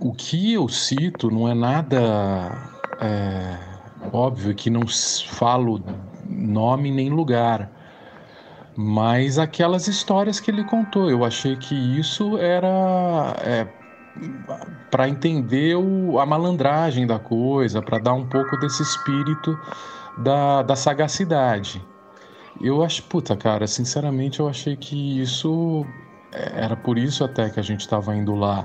o que eu cito não é nada é, óbvio que não falo nome nem lugar, mas aquelas histórias que ele contou, eu achei que isso era é, para entender o, a malandragem da coisa, para dar um pouco desse espírito da, da sagacidade. Eu acho, puta, cara, sinceramente eu achei que isso é, era por isso até que a gente estava indo lá.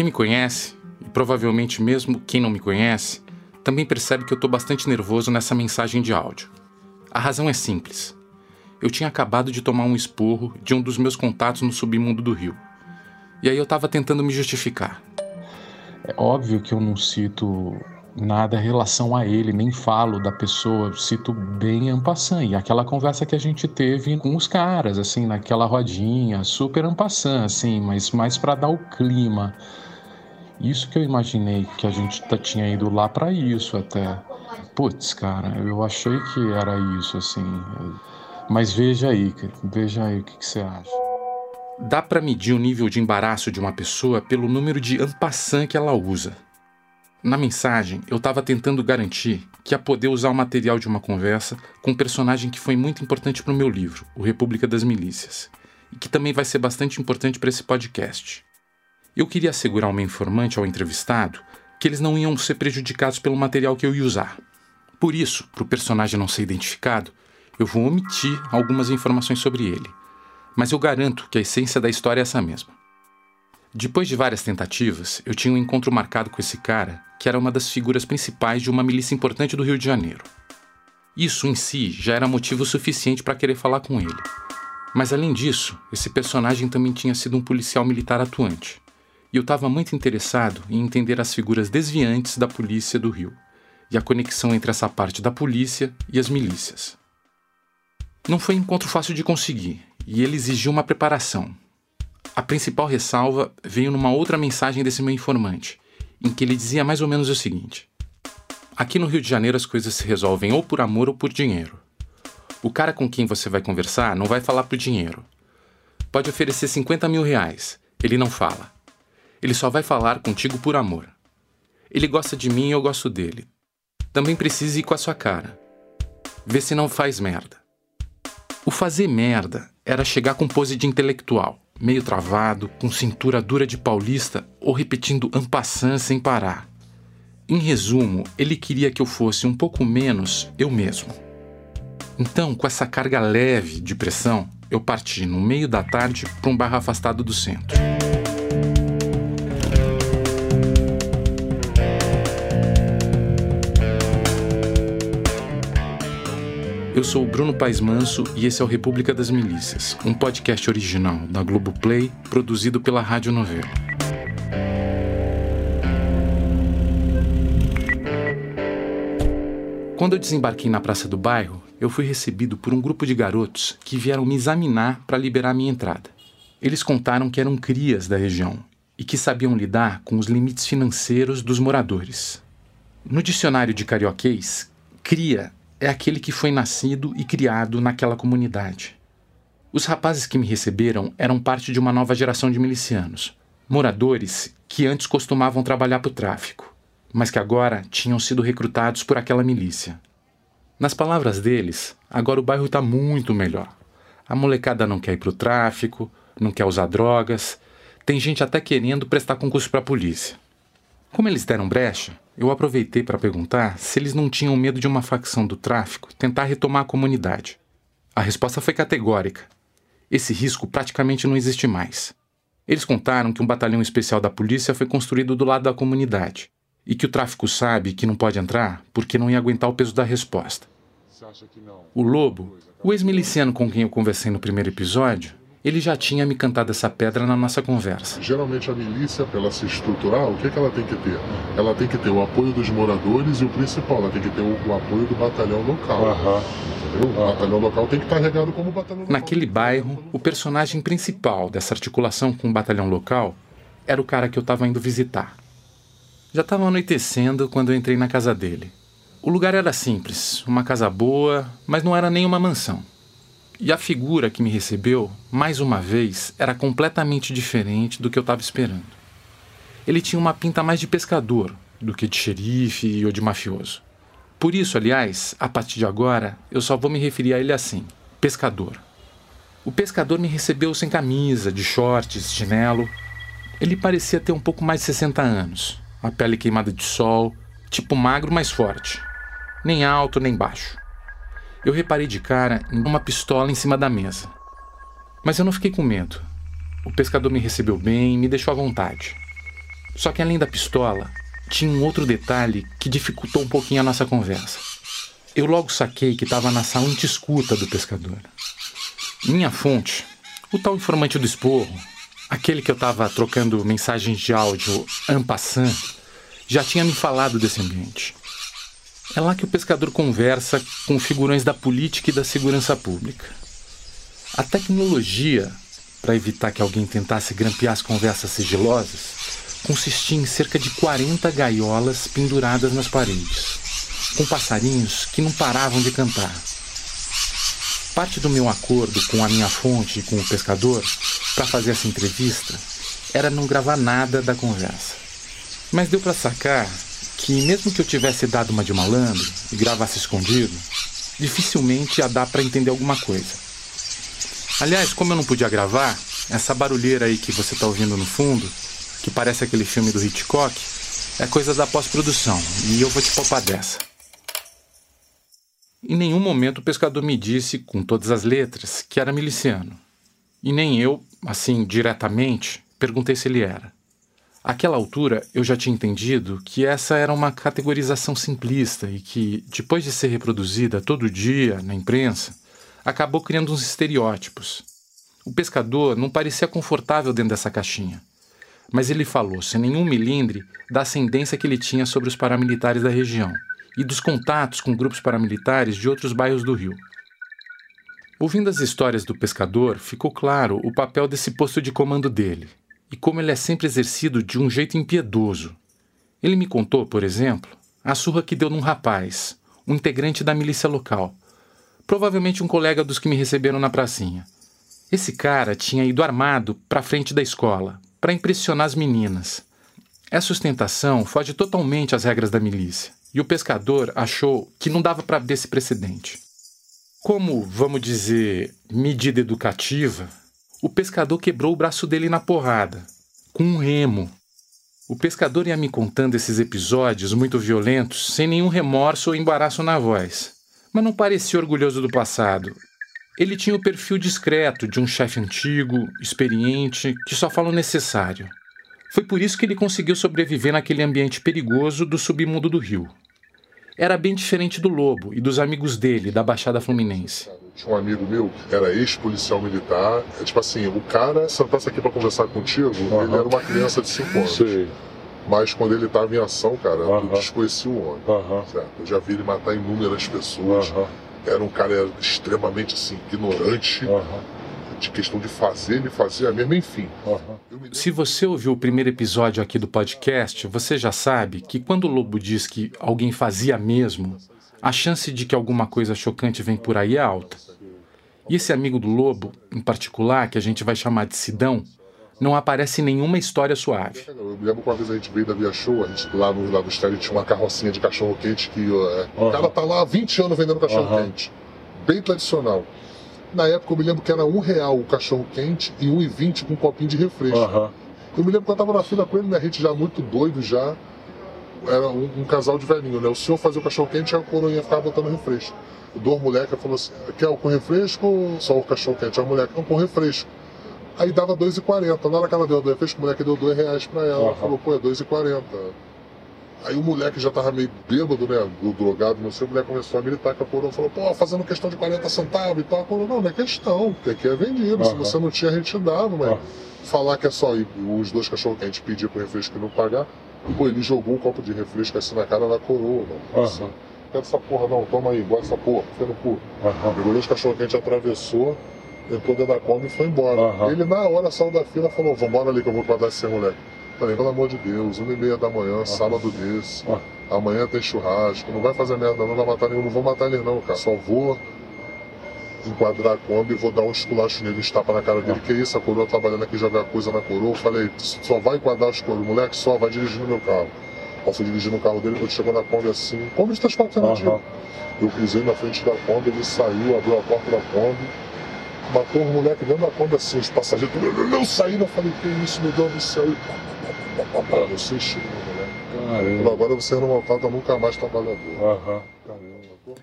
Quem me conhece, e provavelmente mesmo quem não me conhece, também percebe que eu estou bastante nervoso nessa mensagem de áudio. A razão é simples. Eu tinha acabado de tomar um esporro de um dos meus contatos no submundo do Rio. E aí eu estava tentando me justificar. É óbvio que eu não cito nada em relação a ele, nem falo da pessoa, cito bem Ampassan. E aquela conversa que a gente teve com os caras, assim, naquela rodinha, super Ampassan, assim, mas mais para dar o clima. Isso que eu imaginei que a gente tinha ido lá para isso até. Putz, cara, eu achei que era isso, assim. Mas veja aí, veja aí o que, que você acha. Dá para medir o nível de embaraço de uma pessoa pelo número de ampassan que ela usa. Na mensagem, eu estava tentando garantir que ia poder usar o material de uma conversa com um personagem que foi muito importante para o meu livro, O República das Milícias, e que também vai ser bastante importante para esse podcast. Eu queria assegurar ao meu informante, ao entrevistado, que eles não iam ser prejudicados pelo material que eu ia usar. Por isso, para o personagem não ser identificado, eu vou omitir algumas informações sobre ele. Mas eu garanto que a essência da história é essa mesma. Depois de várias tentativas, eu tinha um encontro marcado com esse cara, que era uma das figuras principais de uma milícia importante do Rio de Janeiro. Isso em si já era motivo suficiente para querer falar com ele. Mas além disso, esse personagem também tinha sido um policial militar atuante e eu estava muito interessado em entender as figuras desviantes da polícia do Rio e a conexão entre essa parte da polícia e as milícias. Não foi um encontro fácil de conseguir e ele exigiu uma preparação. A principal ressalva veio numa outra mensagem desse meu informante, em que ele dizia mais ou menos o seguinte: Aqui no Rio de Janeiro as coisas se resolvem ou por amor ou por dinheiro. O cara com quem você vai conversar não vai falar por dinheiro. Pode oferecer 50 mil reais, ele não fala. Ele só vai falar contigo por amor. Ele gosta de mim e eu gosto dele. Também precisa ir com a sua cara. Vê se não faz merda. O fazer merda era chegar com pose de intelectual, meio travado, com cintura dura de paulista ou repetindo ampassant sem parar. Em resumo, ele queria que eu fosse um pouco menos eu mesmo. Então, com essa carga leve de pressão, eu parti no meio da tarde para um bairro afastado do centro. Eu sou o Bruno Paes Manso e esse é o República das Milícias, um podcast original da Globoplay, produzido pela Rádio Novelo. Quando eu desembarquei na praça do bairro, eu fui recebido por um grupo de garotos que vieram me examinar para liberar minha entrada. Eles contaram que eram crias da região e que sabiam lidar com os limites financeiros dos moradores. No dicionário de carioquês, cria é aquele que foi nascido e criado naquela comunidade. Os rapazes que me receberam eram parte de uma nova geração de milicianos, moradores que antes costumavam trabalhar para o tráfico, mas que agora tinham sido recrutados por aquela milícia. Nas palavras deles, agora o bairro está muito melhor. A molecada não quer ir para o tráfico, não quer usar drogas, tem gente até querendo prestar concurso para a polícia. Como eles deram brecha, eu aproveitei para perguntar se eles não tinham medo de uma facção do tráfico tentar retomar a comunidade. A resposta foi categórica. Esse risco praticamente não existe mais. Eles contaram que um batalhão especial da polícia foi construído do lado da comunidade e que o tráfico sabe que não pode entrar porque não ia aguentar o peso da resposta. O Lobo, o ex-miliciano com quem eu conversei no primeiro episódio, ele já tinha me cantado essa pedra na nossa conversa. Geralmente a milícia, para ela se estruturar, o que, que ela tem que ter? Ela tem que ter o apoio dos moradores e o principal, ela tem que ter o, o apoio do batalhão local. Uhum. O batalhão local tem que estar regado como batalhão local. Naquele bairro, o personagem principal dessa articulação com o batalhão local era o cara que eu estava indo visitar. Já estava anoitecendo quando eu entrei na casa dele. O lugar era simples, uma casa boa, mas não era nem uma mansão. E a figura que me recebeu, mais uma vez, era completamente diferente do que eu estava esperando. ele tinha uma pinta mais de pescador do que de xerife ou de mafioso. Por isso, aliás, a partir de agora, eu só vou me referir a ele assim: pescador. O pescador me recebeu sem camisa, de shorts, chinelo. Ele parecia ter um pouco mais de 60 anos, a pele queimada de sol, tipo magro, mas forte. Nem alto, nem baixo. Eu reparei de cara em uma pistola em cima da mesa. Mas eu não fiquei com medo. O pescador me recebeu bem e me deixou à vontade. Só que além da pistola, tinha um outro detalhe que dificultou um pouquinho a nossa conversa. Eu logo saquei que estava na sala anti-escuta do pescador. Minha fonte, o tal informante do esporro, aquele que eu estava trocando mensagens de áudio en passant, já tinha me falado desse ambiente. É lá que o pescador conversa com figurões da política e da segurança pública. A tecnologia, para evitar que alguém tentasse grampear as conversas sigilosas, consistia em cerca de 40 gaiolas penduradas nas paredes, com passarinhos que não paravam de cantar. Parte do meu acordo com a minha fonte e com o pescador para fazer essa entrevista era não gravar nada da conversa. Mas deu para sacar que, mesmo que eu tivesse dado uma de malandro e gravasse escondido, dificilmente ia dar para entender alguma coisa. Aliás, como eu não podia gravar, essa barulheira aí que você está ouvindo no fundo, que parece aquele filme do Hitchcock, é coisa da pós-produção e eu vou te poupar dessa. Em nenhum momento o pescador me disse, com todas as letras, que era miliciano. E nem eu, assim, diretamente, perguntei se ele era. Àquela altura, eu já tinha entendido que essa era uma categorização simplista e que, depois de ser reproduzida todo dia na imprensa, acabou criando uns estereótipos. O pescador não parecia confortável dentro dessa caixinha, mas ele falou, sem nenhum milindre, da ascendência que ele tinha sobre os paramilitares da região e dos contatos com grupos paramilitares de outros bairros do Rio. Ouvindo as histórias do pescador, ficou claro o papel desse posto de comando dele e como ele é sempre exercido de um jeito impiedoso. Ele me contou, por exemplo, a surra que deu num rapaz, um integrante da milícia local, provavelmente um colega dos que me receberam na pracinha. Esse cara tinha ido armado para frente da escola, para impressionar as meninas. Essa ostentação foge totalmente às regras da milícia, e o pescador achou que não dava para ver esse precedente. Como, vamos dizer, medida educativa, o pescador quebrou o braço dele na porrada, com um remo. O pescador ia me contando esses episódios muito violentos, sem nenhum remorso ou embaraço na voz, mas não parecia orgulhoso do passado. Ele tinha o perfil discreto de um chefe antigo, experiente, que só fala o necessário. Foi por isso que ele conseguiu sobreviver naquele ambiente perigoso do submundo do rio. Era bem diferente do Lobo e dos amigos dele, da Baixada Fluminense. Tinha um amigo meu, era ex-policial militar. É tipo assim, o cara sentasse aqui para conversar contigo, uhum. ele era uma criança de 5 anos. Sim. Mas quando ele estava em ação, cara, uhum. eu desconheci o homem. Uhum. Certo? Eu já vi ele matar inúmeras pessoas. Era um cara extremamente assim, ignorante de questão de fazer, ele fazia mesmo, enfim. Uhum. Se você ouviu o primeiro episódio aqui do podcast, você já sabe que quando o Lobo diz que alguém fazia mesmo, a chance de que alguma coisa chocante vem por aí é alta. E esse amigo do Lobo, em particular, que a gente vai chamar de Sidão, não aparece em nenhuma história suave. Eu me lembro que uma vez a gente veio da Via Show, a gente, lá no, lá no estádio tinha uma carrocinha de cachorro-quente que uhum. o cara tá lá há 20 anos vendendo cachorro-quente. Uhum. Bem tradicional. Na época eu me lembro que era um real o cachorro quente e um e vinte com um copinho de refresco. Uhum. Eu me lembro que eu tava na fila com ele, né? A gente já muito doido já. Era um, um casal de velhinho, né? O senhor fazia o cachorro quente e a coroinha ficava botando refresco. O dois moleque falou assim, quer o com refresco ou só o cachorro quente? A moleque, não, com refresco. Aí dava 2,40. Na hora que ela deu dois refresco, o moleque deu dois reais pra ela. Uhum. Ela falou, pô, é 2,40. Aí o moleque já tava meio bêbado, né? Do drogado, não sei, o moleque começou a militar com a coroa, falou, pô, fazendo questão de 40 centavos e tal. A coroa, não, não é questão, porque aqui é vendido. Uhum. Se você não tinha, a gente dava, mas uhum. falar que é só ir, os dois cachorros que a gente pediu pro refresco e não pagar, pô, ele jogou um copo de refresco assim na cara da coroa, não. Assim, uhum. Quer essa porra não, toma aí, bota essa porra, fica no cu. Uhum. Pegou os cachorros que a gente atravessou, entrou dentro da coma e foi embora. Uhum. Ele na hora saiu da fila e falou, vambora ali que eu vou guardar esse moleque. Falei, pelo amor de Deus, uma e meia da manhã, sábado desse. Amanhã tem churrasco, não vai fazer merda não, não vai matar nenhum, não vou matar ele não, cara. Só vou enquadrar a Kombi e vou dar um esculacho nele, estapa na cara dele. Que isso, a coroa trabalhando aqui, jogar coisa na coroa. Eu falei, só vai enquadrar os coros, moleque, só vai dirigindo meu carro. Eu fui dirigindo o carro dele, quando chegou na Kombi assim, Kombi de transporte alternativo. Uhum. Eu cruzei na frente da Kombi, ele saiu, abriu a porta da Kombi, matou um moleque dentro da Kombi assim, os passageiros, eu saí, eu falei, que isso, meu Deus do céu. Você chega, moleque. Agora você não volta nunca mais trabalhador. Uhum.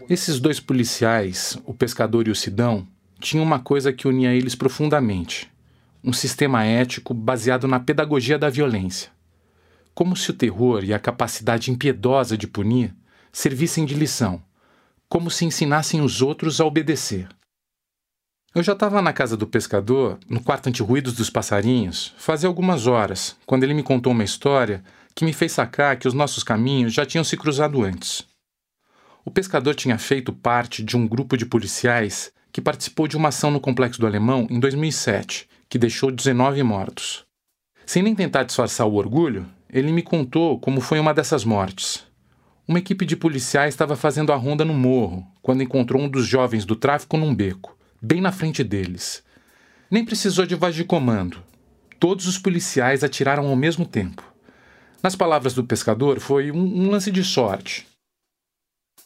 Esses dois policiais, o pescador e o Sidão, tinham uma coisa que unia eles profundamente: um sistema ético baseado na pedagogia da violência. Como se o terror e a capacidade impiedosa de punir servissem de lição, como se ensinassem os outros a obedecer. Eu já estava na casa do pescador, no quarto anti-ruídos dos passarinhos, fazia algumas horas, quando ele me contou uma história que me fez sacar que os nossos caminhos já tinham se cruzado antes. O pescador tinha feito parte de um grupo de policiais que participou de uma ação no Complexo do Alemão em 2007, que deixou 19 mortos. Sem nem tentar disfarçar o orgulho, ele me contou como foi uma dessas mortes. Uma equipe de policiais estava fazendo a ronda no morro quando encontrou um dos jovens do tráfico num beco, bem na frente deles. Nem precisou de voz de comando. Todos os policiais atiraram ao mesmo tempo. Nas palavras do pescador, foi um, um lance de sorte.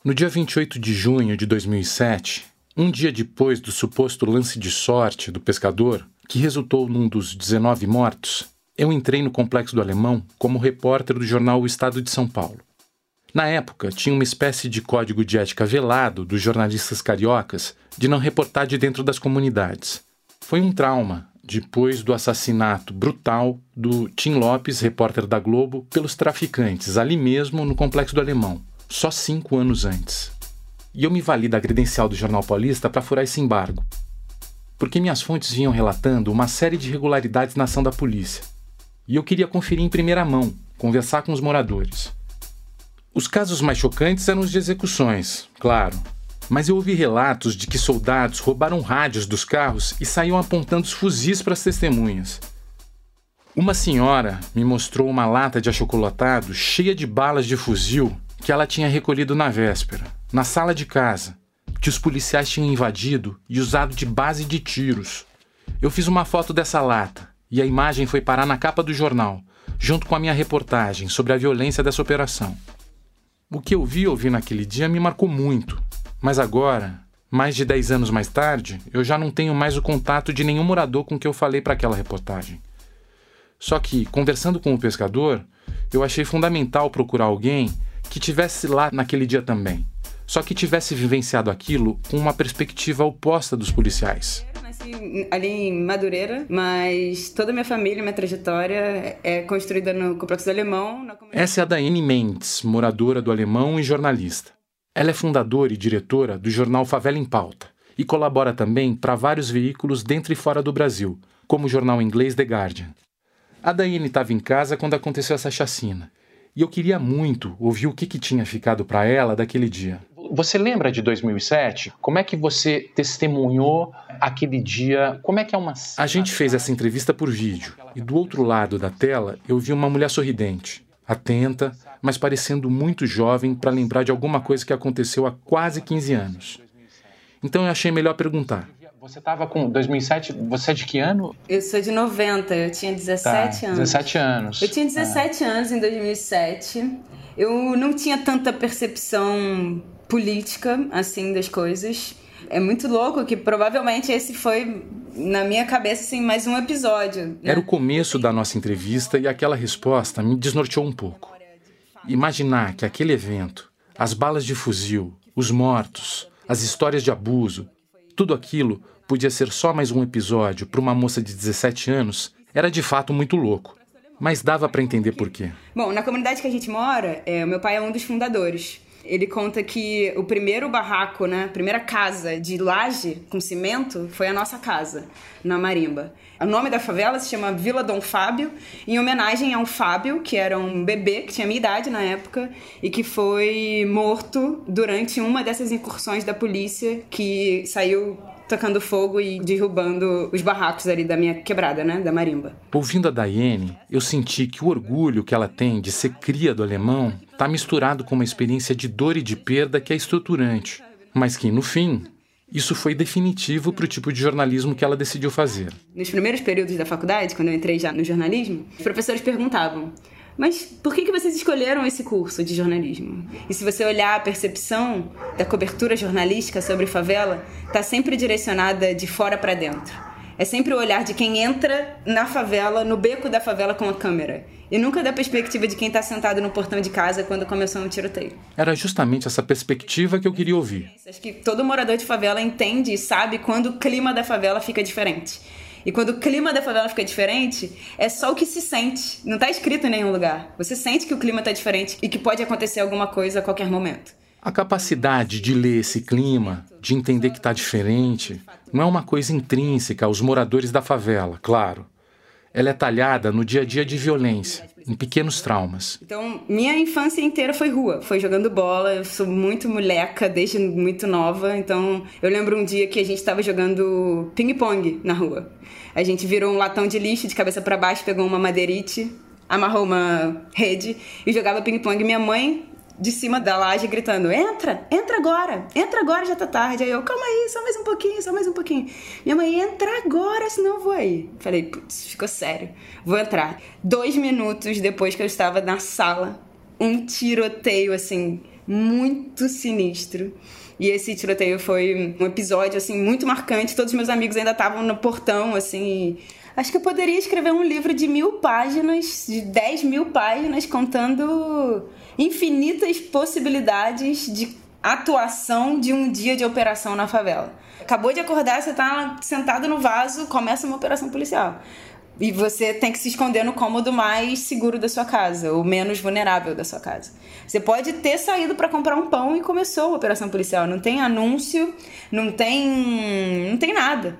No dia 28 de junho de 2007, um dia depois do suposto lance de sorte do pescador, que resultou num dos 19 mortos, eu entrei no Complexo do Alemão como repórter do jornal O Estado de São Paulo. Na época, tinha uma espécie de código de ética velado dos jornalistas cariocas de não reportar de dentro das comunidades. Foi um trauma depois do assassinato brutal do Tim Lopes, repórter da Globo, pelos traficantes ali mesmo no Complexo do Alemão só cinco anos antes. E eu me vali da credencial do Jornal Paulista para furar esse embargo, porque minhas fontes vinham relatando uma série de irregularidades na ação da polícia. E eu queria conferir em primeira mão, conversar com os moradores. Os casos mais chocantes eram os de execuções, claro, mas eu ouvi relatos de que soldados roubaram rádios dos carros e saíam apontando os fuzis para as testemunhas. Uma senhora me mostrou uma lata de achocolatado cheia de balas de fuzil que ela tinha recolhido na véspera, na sala de casa, que os policiais tinham invadido e usado de base de tiros. Eu fiz uma foto dessa lata e a imagem foi parar na capa do jornal, junto com a minha reportagem sobre a violência dessa operação. O que eu vi e ouvi naquele dia me marcou muito, mas agora, mais de 10 anos mais tarde, eu já não tenho mais o contato de nenhum morador com que eu falei para aquela reportagem. Só que, conversando com o pescador, eu achei fundamental procurar alguém que tivesse lá naquele dia também, só que tivesse vivenciado aquilo com uma perspectiva oposta dos policiais. Ali em Madureira, mas toda a minha família, minha trajetória é construída no Complexo do Alemão. Essa é a Daiane Mendes, moradora do Alemão e jornalista. Ela é fundadora e diretora do jornal Favela em Pauta e colabora também para vários veículos dentro e fora do Brasil, como o jornal inglês The Guardian. A Daiane estava em casa quando aconteceu essa chacina e eu queria muito ouvir o que, que tinha ficado para ela daquele dia. Você lembra de 2007? Como é que você testemunhou aquele dia? Como é que é uma. A gente fez essa entrevista por vídeo e do outro lado da tela eu vi uma mulher sorridente, atenta, mas parecendo muito jovem para lembrar de alguma coisa que aconteceu há quase 15 anos. Então eu achei melhor perguntar. Você estava com 2007, você é de que ano? Eu sou de 90, eu tinha 17 tá, anos. 17 anos. Eu tinha 17 ah. anos em 2007. Eu não tinha tanta percepção política assim das coisas. É muito louco que provavelmente esse foi na minha cabeça assim mais um episódio. Né? Era o começo da nossa entrevista e aquela resposta me desnorteou um pouco. Imaginar que aquele evento, as balas de fuzil, os mortos, as histórias de abuso, tudo aquilo podia ser só mais um episódio para uma moça de 17 anos era de fato muito louco. Mas dava para entender por quê. Bom, na comunidade que a gente mora, é, meu pai é um dos fundadores. Ele conta que o primeiro barraco, né, a primeira casa de laje com cimento foi a nossa casa, na Marimba. O nome da favela se chama Vila Dom Fábio, em homenagem a um Fábio, que era um bebê que tinha minha idade na época e que foi morto durante uma dessas incursões da polícia que saiu tocando fogo e derrubando os barracos ali da minha quebrada, né, da marimba. Ouvindo a Daiane, eu senti que o orgulho que ela tem de ser cria do alemão está misturado com uma experiência de dor e de perda que é estruturante, mas que, no fim, Isso foi definitivo para o tipo de jornalismo que ela decidiu fazer. Nos primeiros períodos da faculdade, quando eu entrei já no jornalismo, os professores perguntavam: mas por que, que vocês escolheram esse curso de jornalismo? E se você olhar a percepção da cobertura jornalística sobre favela, está sempre direcionada de fora para dentro. É sempre o olhar de quem entra na favela, no beco da favela com a câmera. E nunca da perspectiva de quem está sentado no portão de casa quando começou um tiroteio. Era justamente essa perspectiva que eu queria ouvir. Acho que todo morador de favela entende e sabe quando o clima da favela fica diferente. E quando o clima da favela fica diferente, é só o que se sente. Não está escrito em nenhum lugar. Você sente que o clima está diferente e que pode acontecer alguma coisa a qualquer momento. A capacidade de ler esse clima, de entender que está diferente, não é uma coisa intrínseca aos moradores da favela, claro. Ela é talhada no dia a dia de violência, em pequenos traumas. Então, minha infância inteira foi rua, foi jogando bola. Eu sou muito moleca desde muito nova. Então, eu lembro um dia que a gente estava jogando ping-pong na rua. A gente virou um latão de lixo de cabeça para baixo, pegou uma madeirite, amarrou uma rede e jogava ping-pong. Minha mãe de cima da laje gritando: entra, entra agora, entra agora, já tá tarde. Aí eu, calma aí, só mais um pouquinho, só mais um pouquinho. Minha mãe, entra agora, senão eu vou aí. Falei, putz, ficou sério, vou entrar. Dois minutos depois que eu estava na sala, um tiroteio assim, muito sinistro. E esse tiroteio foi um episódio assim muito marcante. Todos os meus amigos ainda estavam no portão, assim. Acho que eu poderia escrever um livro de mil páginas, de dez mil páginas, contando infinitas possibilidades de atuação de um dia de operação na favela. Acabou de acordar, você está sentado no vaso, começa uma operação policial. E você tem que se esconder no cômodo mais seguro da sua casa, ou menos vulnerável da sua casa. Você pode ter saído para comprar um pão e começou a operação policial. Não tem anúncio, não tem, não tem nada.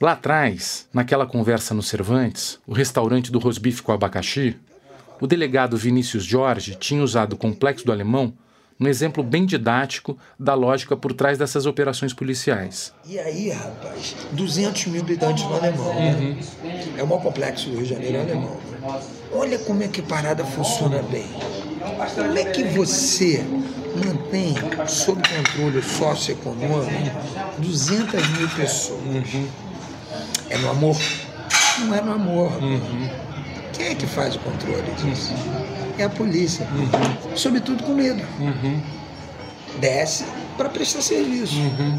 Lá atrás, naquela conversa no Cervantes, o restaurante do rosbife com abacaxi, o delegado Vinícius Jorge tinha usado o complexo do alemão um exemplo bem didático da lógica por trás dessas operações policiais. E aí, rapaz, 200 mil habitantes no alemão. Uhum. É o maior complexo do Rio de Janeiro é alemão. Olha como é que a parada funciona bem. Como é que você mantém sob controle socioeconômico 200 mil pessoas? Uhum. É no amor? Não é no amor. Uhum. Quem é que faz o controle disso? É a polícia. Uhum. Sobretudo com medo. Uhum. Desce para prestar serviço. Uhum.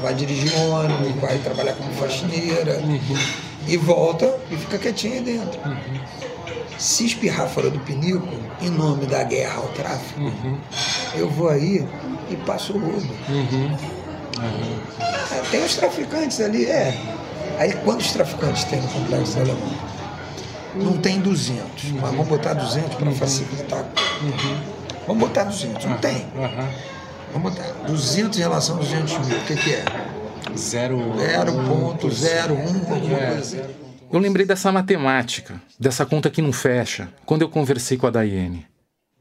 Vai dirigir um ônibus, vai trabalhar como faxineira. Uhum. E volta e fica quietinho aí dentro. Uhum. Se espirrar fora do pinico, em nome da guerra ao tráfico, uhum. eu vou aí e passo o rodo. É, tem os traficantes ali, é. Aí quantos traficantes tem no complexo alemão? Não tem 200, uhum. mas vamos botar 200 para uhum. facilitar. Uhum. Vamos botar 200, não tem. Vamos botar 200 em relação a 200 mil, o que, que é? 0,01, alguma é. coisa assim. Eu lembrei dessa matemática, dessa conta que não fecha, quando eu conversei com a Daiane.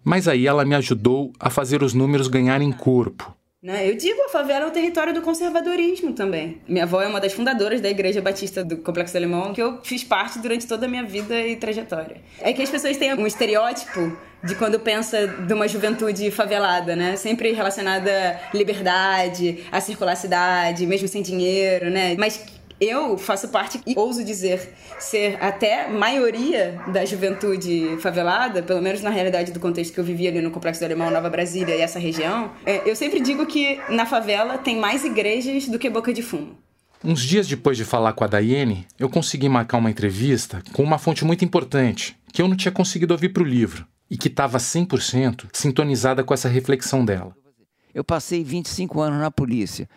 Mas aí ela me ajudou a fazer os números ganharem corpo. Né? Eu digo, a favela é o território do conservadorismo também. Minha avó é uma das fundadoras da Igreja Batista do Complexo Alemão, que eu fiz parte durante toda a minha vida e trajetória. É que as pessoas têm um estereótipo de quando pensa de uma juventude favelada, né? Sempre relacionada à liberdade, à circularidade, mesmo sem dinheiro, né? Mas eu faço parte e ouso dizer ser até maioria da juventude favelada, pelo menos na realidade do contexto que eu vivia ali no Complexo do Alemão, Nova Brasília e essa região, é, eu sempre digo que na favela tem mais igrejas do que boca de fumo. Uns dias depois de falar com a Daiane, eu consegui marcar uma entrevista com uma fonte muito importante, que eu não tinha conseguido ouvir para o livro, e que estava 100% sintonizada com essa reflexão dela. Eu passei 25 anos na polícia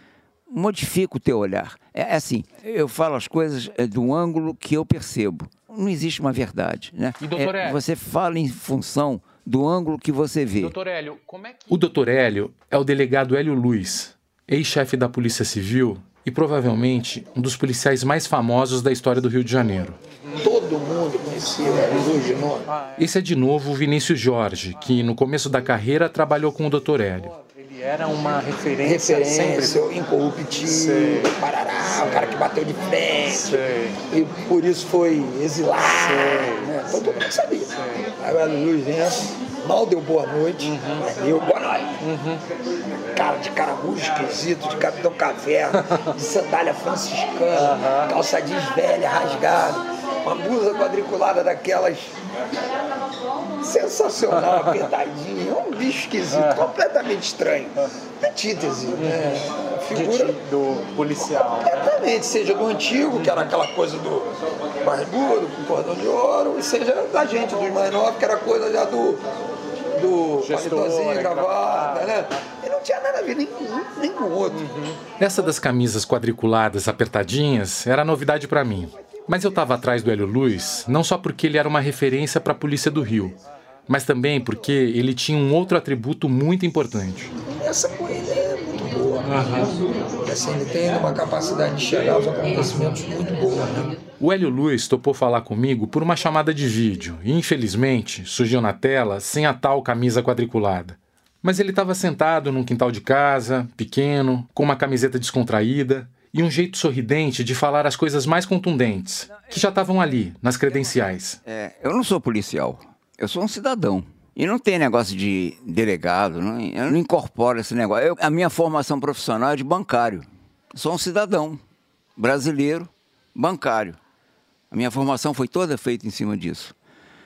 modifica o teu olhar. É, é assim, eu falo as coisas é, do ângulo que eu percebo. Não existe uma verdade, né? E, doutor é, Hélio? Você fala em função do ângulo que você vê. Doutor Hélio, como é que... O doutor Hélio é o delegado Hélio Luiz, ex-chefe da Polícia Civil e provavelmente um dos policiais mais famosos da história do Rio de Janeiro. Todo mundo conhecia o de nome. Esse é de novo o Vinícius Jorge, que no começo da carreira trabalhou com o doutor Hélio era uma referência, referência sempre. incorruptível, parará, o cara que bateu de frente. Sei. E por isso foi exilado. Né? Então todo mundo sabia. Aí o Luiz entra, mal deu boa noite, uhum. eu boa noite. Uhum. Cara de caramujo esquisito, de capitão caverna, de sandália franciscana, uhum. calça jeans velha, rasgada, uma blusa quadriculada daquelas sensacional, apertadinho, é um bicho esquisito, completamente estranho. Antítese, né? Figura do policial. Completamente, seja do antigo, que era aquela coisa do barbudo, com cordão de ouro, e seja da gente, dos mais novos, que era coisa já do do palitozinho, gravata, né? E não tinha nada a ver nenhum, nem com o outro. Uhum. Essa das camisas quadriculadas apertadinhas era novidade para mim. Mas eu estava atrás do Hélio Luz não só porque ele era uma referência para a polícia do Rio, mas também porque ele tinha um outro atributo muito importante. Essa coisa é muito boa. Uhum. Assim, ele tem uma capacidade de chegar aos acontecimentos muito boa. Né? O Hélio Luiz topou falar comigo por uma chamada de vídeo e, infelizmente, surgiu na tela sem a tal camisa quadriculada. Mas ele estava sentado num quintal de casa, pequeno, com uma camiseta descontraída e um jeito sorridente de falar as coisas mais contundentes, que já estavam ali, nas credenciais. É, eu não sou policial, eu sou um cidadão. E não tem negócio de delegado, não, eu não incorporo esse negócio. Eu, a minha formação profissional é de bancário. Eu sou um cidadão brasileiro, bancário. A minha formação foi toda feita em cima disso.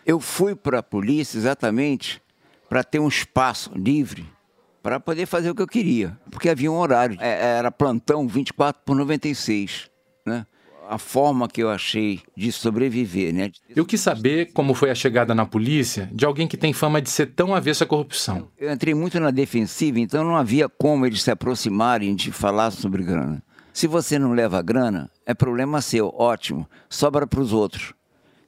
Eu fui para a polícia exatamente para ter um espaço livre para poder fazer o que eu queria, porque havia um horário, é, era plantão 24 por 96, né? A forma que eu achei de sobreviver, né? Eu quis saber como foi a chegada na polícia de alguém que tem fama de ser tão avesso à corrupção. Eu entrei muito na defensiva, então não havia como eles se aproximarem de falar sobre grana. Se você não leva grana, é problema seu, ótimo, sobra para os outros.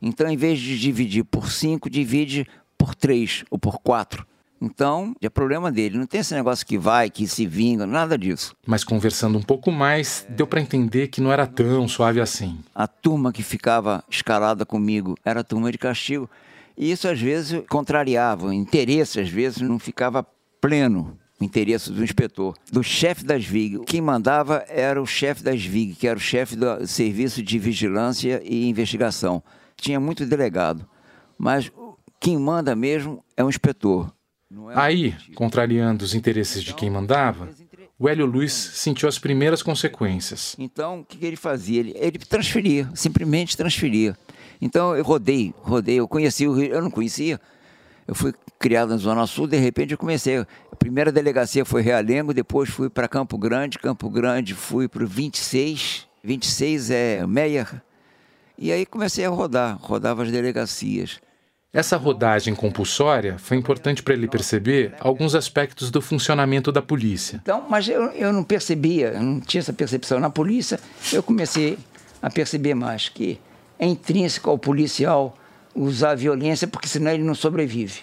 Então, em vez de dividir por cinco, divide por três ou por quatro. Então, é problema dele. Não tem esse negócio que vai, que se vinga, nada disso. Mas conversando um pouco mais, deu para entender que não era tão suave assim. A turma que ficava escalada comigo era a turma de castigo. E isso às vezes contrariava. O interesse às vezes não ficava pleno. O interesse do inspetor, do chefe das VIG. Quem mandava era o chefe das VIG, que era o chefe do Serviço de Vigilância e Investigação. Tinha muito delegado, mas quem manda mesmo é o inspetor. É Aí, contrariando os interesses de quem mandava, o Hélio Luiz sentiu as primeiras consequências. Então, o que ele fazia? Ele, ele transferia, simplesmente transferia. Então, eu rodei, rodei. Eu conheci o Rio, eu não conhecia. Eu fui criado na Zona Sul, de repente eu comecei. A primeira delegacia foi Realengo, depois fui para Campo Grande. Campo Grande fui para o 26. 26 é Meia. E aí comecei a rodar, rodava as delegacias. Essa rodagem compulsória foi importante para ele perceber alguns aspectos do funcionamento da polícia. Então, mas eu, eu não percebia, eu não tinha essa percepção. Na polícia, eu comecei a perceber mais que é intrínseco ao policial usar a violência, porque senão ele não sobrevive.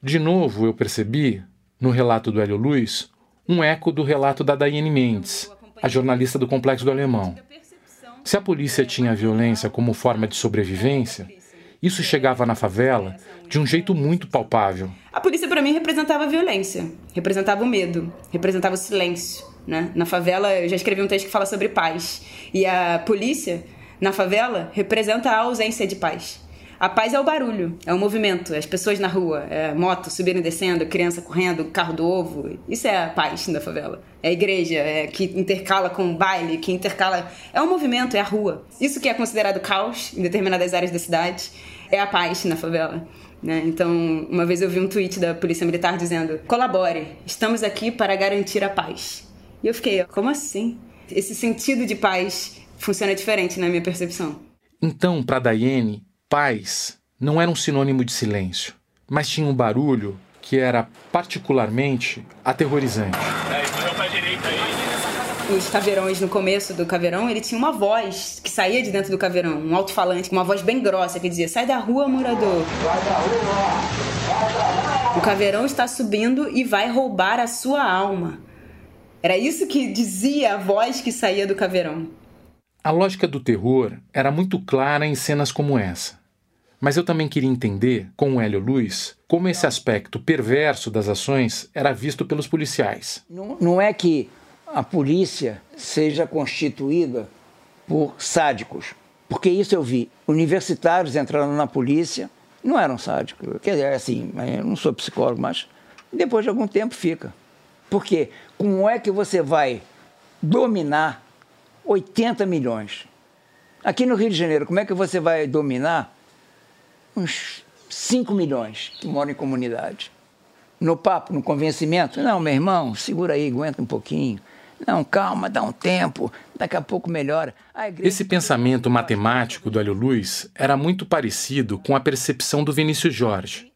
De novo, eu percebi, no relato do Hélio Luiz, um eco do relato da Daiane Mendes, a jornalista do Complexo do Alemão. Se a polícia tinha a violência como forma de sobrevivência, isso chegava na favela de um jeito muito palpável. A polícia para mim representava a violência, representava o medo, representava o silêncio. Né? Na favela, eu já escrevi um texto que fala sobre paz. E a polícia, na favela, representa a ausência de paz. A paz é o barulho, é o movimento, as pessoas na rua, é moto subindo e descendo, criança correndo, carro do ovo. Isso é a paz da favela. É a igreja, é que intercala com o baile, que intercala. É o movimento, é a rua. Isso que é considerado caos em determinadas áreas da cidade é a paz na favela. Né? Então, uma vez eu vi um tweet da Polícia Militar dizendo: colabore, estamos aqui para garantir a paz. E eu fiquei, como assim? Esse sentido de paz funciona diferente na minha percepção. Então, para Daiane, paz não era um sinônimo de silêncio, mas tinha um barulho que era particularmente aterrorizante. Os caveirões, no começo do caveirão, ele tinha uma voz que saía de dentro do caveirão, um alto-falante, uma voz bem grossa que dizia: Sai da rua, morador. O caveirão está subindo e vai roubar a sua alma. Era isso que dizia a voz que saía do caveirão. A lógica do terror era muito clara em cenas como essa. Mas eu também queria entender, com o Hélio Luiz, como esse aspecto perverso das ações era visto pelos policiais. Não, não é que a polícia seja constituída por sádicos. Porque isso eu vi. Universitários entrando na polícia, não eram sádicos. Quer dizer, assim, eu não sou psicólogo, mas depois de algum tempo fica. Porque como é que você vai dominar 80 milhões? Aqui no Rio de Janeiro, como é que você vai dominar uns 5 milhões que moram em comunidade? No papo, no convencimento? Não, meu irmão, segura aí, aguenta um pouquinho. Não, calma, dá um tempo, daqui a pouco melhora. Igreja... Esse pensamento matemático do Hélio Luiz era muito parecido com a percepção do Vinícius Jorge.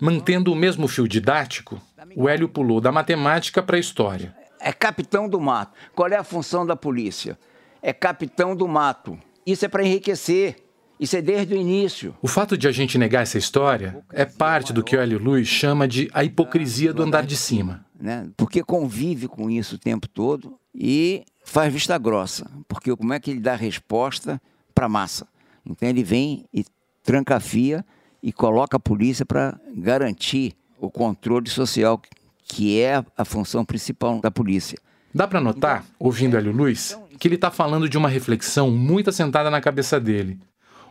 Mantendo o mesmo fio didático, o Hélio pulou da matemática para a história. É capitão do mato. Qual é a função da polícia? É capitão do mato. Isso é para enriquecer. Isso é desde o início. O fato de a gente negar essa história é parte do que o Hélio Luiz chama de a hipocrisia do andar de cima. Né? Porque convive com isso o tempo todo e faz vista grossa. Porque como é que ele dá resposta para a massa? Então ele vem e trancafia e coloca a polícia para garantir o controle social, que é a função principal da polícia. Dá para notar, ouvindo Hélio Luiz, que ele está falando de uma reflexão muito assentada na cabeça dele,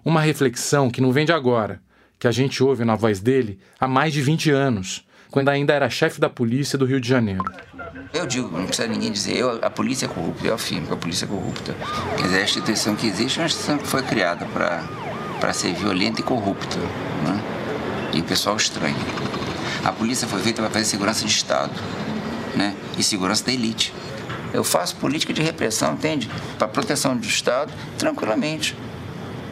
uma reflexão que não vem de agora, que a gente ouve na voz dele há mais de 20 anos, quando ainda era chefe da polícia do Rio de Janeiro. Eu digo, não precisa ninguém dizer, eu, a polícia é corrupta, eu afirmo que a polícia é corrupta. Quer dizer, a instituição que existe é uma instituição que foi criada para ser violenta e corrupta. Né? E o pessoal estranha. A polícia foi feita para fazer segurança de Estado né? e segurança da elite. Eu faço política de repressão, entende? Para proteção do Estado, tranquilamente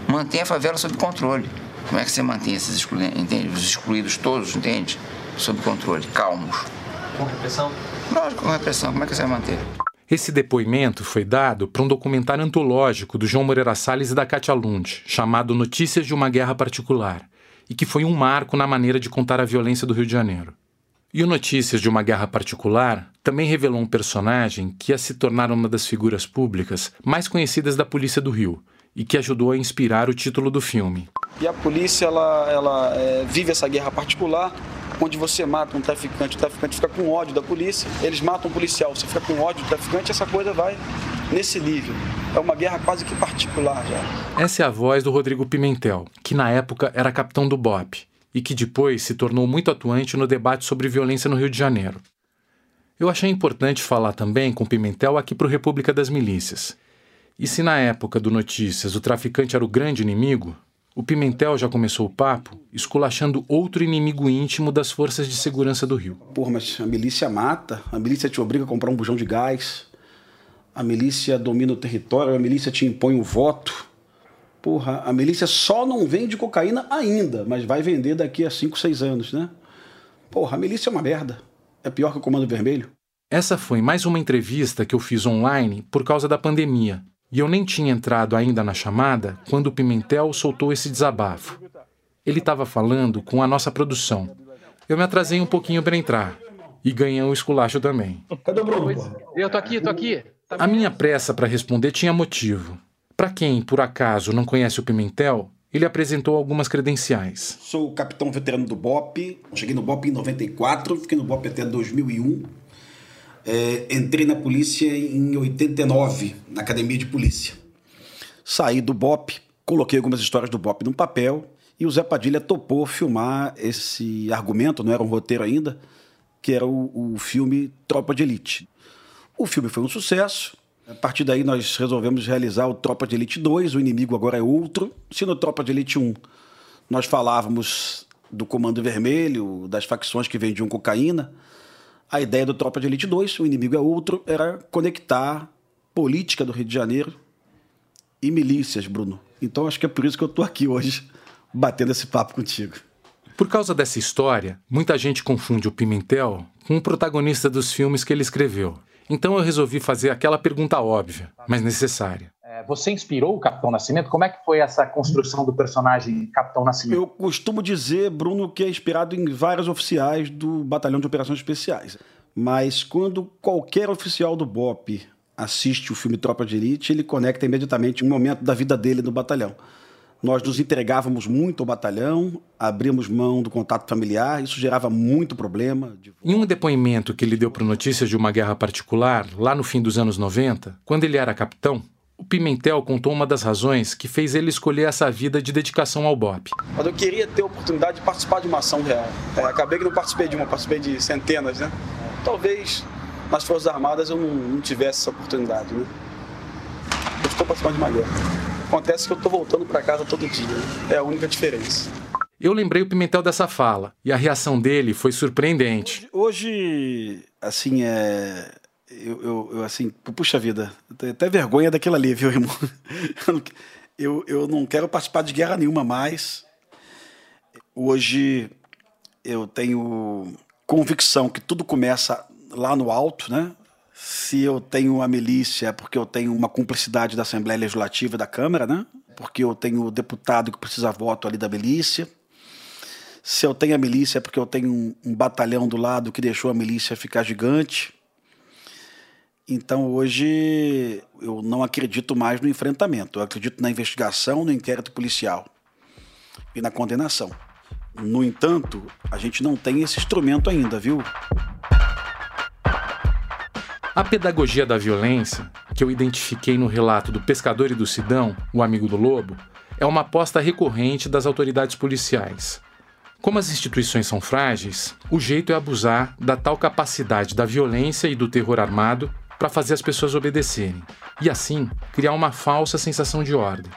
mantém a favela sob controle. Como é que você mantém esses excluídos, entende? Os excluídos todos, entende? Sob controle, calmos. Com repressão? Lógico, com repressão. Como é que você vai manter? Esse depoimento foi dado para um documentário antológico do João Moreira Salles e da Katia Lund, chamado Notícias de uma Guerra Particular, e que foi um marco na maneira de contar a violência do Rio de Janeiro. E o Notícias de uma Guerra Particular também revelou um personagem que ia se tornar uma das figuras públicas mais conhecidas da Polícia do Rio, e que ajudou a inspirar o título do filme. E a polícia ela, ela é, vive essa guerra particular, onde você mata um traficante, o traficante fica com ódio da polícia, eles matam um policial, você fica com ódio do traficante, essa coisa vai nesse nível. É uma guerra quase que particular já. Essa é a voz do Rodrigo Pimentel, que na época era capitão do BOP e que depois se tornou muito atuante no debate sobre violência no Rio de Janeiro. Eu achei importante falar também com Pimentel aqui para o República das Milícias. E se na época do Notícias o traficante era o grande inimigo, o Pimentel já começou o papo esculachando outro inimigo íntimo das forças de segurança do Rio. Porra, mas a milícia mata, a milícia te obriga a comprar um bujão de gás, a milícia domina o território, a milícia te impõe o voto. Porra, a milícia só não vende cocaína ainda, mas vai vender daqui a 5, 6 anos, né? Porra, a milícia é uma merda. É pior que o Comando Vermelho. Essa foi mais uma entrevista que eu fiz online por causa da pandemia e eu nem tinha entrado ainda na chamada quando o Pimentel soltou esse desabafo. Ele estava falando com a nossa produção. Eu me atrasei um pouquinho para entrar. E ganhei um esculacho também. Cadê o Bruno? Eu tô aqui, tô aqui. Tá a minha pressa para responder tinha motivo. Para quem, por acaso, não conhece o Pimentel, ele apresentou algumas credenciais. Sou capitão veterano do BOP. Cheguei no BOP em 94, fiquei no BOP até 2001. É, entrei na polícia em 89, na academia de polícia. Saí do BOP, coloquei algumas histórias do BOP num papel e o Zé Padilha topou filmar esse argumento, não era um roteiro ainda, que era o, o filme Tropa de Elite. O filme foi um sucesso. A partir daí nós resolvemos realizar o Tropa de Elite 2, o inimigo agora é outro. Se no Tropa de Elite 1 nós falávamos do Comando Vermelho, das facções que vendiam cocaína, a ideia do Tropa de Elite 2, o inimigo é outro, era conectar política do Rio de Janeiro e milícias, Bruno. Então acho que é por isso que eu estou aqui hoje, batendo esse papo contigo. Por causa dessa história, muita gente confunde o Pimentel com o protagonista dos filmes que ele escreveu. Então eu resolvi fazer aquela pergunta óbvia, mas necessária. É, você inspirou o Capitão Nascimento? Como é que foi essa construção do personagem Capitão Nascimento? Eu costumo dizer, Bruno, que é inspirado em vários oficiais do Batalhão de Operações Especiais. Mas quando qualquer oficial do BOP assiste o filme Tropa de Elite, ele conecta imediatamente um momento da vida dele no batalhão. Nós nos entregávamos muito ao batalhão, abrimos mão do contato familiar, isso gerava muito problema. Em um depoimento que ele deu para Notícias de uma Guerra Particular, lá no fim dos anos 90, quando ele era capitão, O Pimentel contou uma das razões que fez ele escolher essa vida de dedicação ao BOP. Mas eu queria ter a oportunidade de participar de uma ação real. É, acabei que não participei de uma, participei de centenas, né? Talvez nas Forças Armadas eu não, não tivesse essa oportunidade, né? Eu estou participando de uma guerra. Acontece que eu estou voltando para casa todo dia. É a única diferença. Eu lembrei o Pimentel dessa fala e a reação dele foi surpreendente. Hoje, hoje assim, é, eu, eu, eu, assim, puxa vida, tenho até vergonha daquilo ali, viu, irmão? Eu, eu não quero participar de guerra nenhuma mais. Hoje eu tenho convicção que tudo começa lá no alto, né? Se eu tenho a milícia é porque eu tenho uma cumplicidade da Assembleia Legislativa e da Câmara, né? Porque eu tenho deputado que precisa voto ali da milícia. Se eu tenho a milícia é porque eu tenho um, um batalhão do lado que deixou a milícia ficar gigante. Então hoje eu não acredito mais no enfrentamento, eu acredito na investigação, no inquérito policial e na condenação. No entanto, a gente não tem esse instrumento ainda, viu? A pedagogia da violência, que eu identifiquei no relato do pescador e do Sidão, o amigo do lobo, é uma aposta recorrente das autoridades policiais. Como as instituições são frágeis, o jeito é abusar da tal capacidade da violência e do terror armado para fazer as pessoas obedecerem e, assim, criar uma falsa sensação de ordem.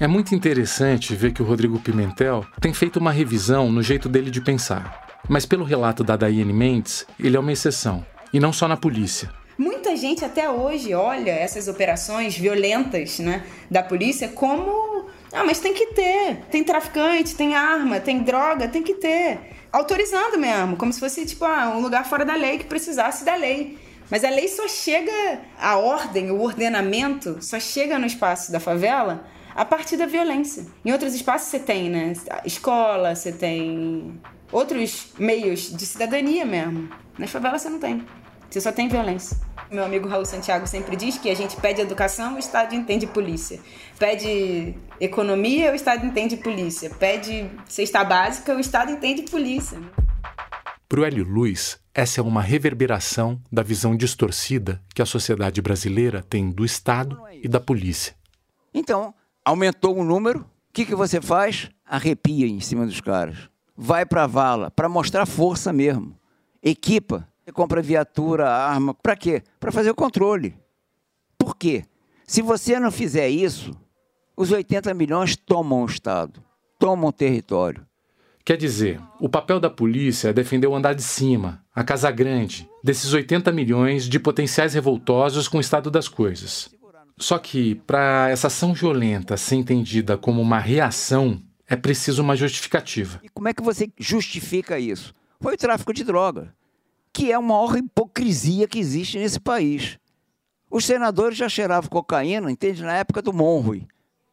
É muito interessante ver que o Rodrigo Pimentel tem feito uma revisão no jeito dele de pensar. Mas, pelo relato da Daiane Mendes, ele é uma exceção, e não só na polícia. Muita gente até hoje olha essas operações violentas né, da polícia como. Ah, mas tem que ter. Tem traficante, tem arma, tem droga, tem que ter. Autorizando mesmo, como se fosse tipo ah, um lugar fora da lei que precisasse da lei. Mas a lei só chega, a ordem, o ordenamento, só chega no espaço da favela a partir da violência. Em outros espaços você tem, né? Escola, você tem outros meios de cidadania mesmo. Nas favelas você não tem. Você só tem violência. Meu amigo Raul Santiago sempre diz que a gente pede educação, o Estado entende polícia. Pede economia, o Estado entende polícia. Pede cesta básica, o Estado entende polícia. Para o Hélio Luiz, essa é uma reverberação da visão distorcida que a sociedade brasileira tem do Estado e da polícia. Então, aumentou o número, o que, que você faz? Arrepia em cima dos caras. Vai para a vala, para mostrar força mesmo. Equipa. Você compra viatura, arma. Para quê? Para fazer o controle. Por quê? Se você não fizer isso, os 80 milhões tomam o Estado, tomam o território. Quer dizer, o papel da polícia é defender o andar de cima, a casa grande, desses 80 milhões de potenciais revoltosos com o estado das coisas. Só que, para essa ação violenta ser entendida como uma reação, é preciso uma justificativa. E como é que você justifica isso? Foi o tráfico de droga, que é a maior hipocrisia que existe nesse país. Os senadores já cheiravam cocaína, entende, na época do Monroe.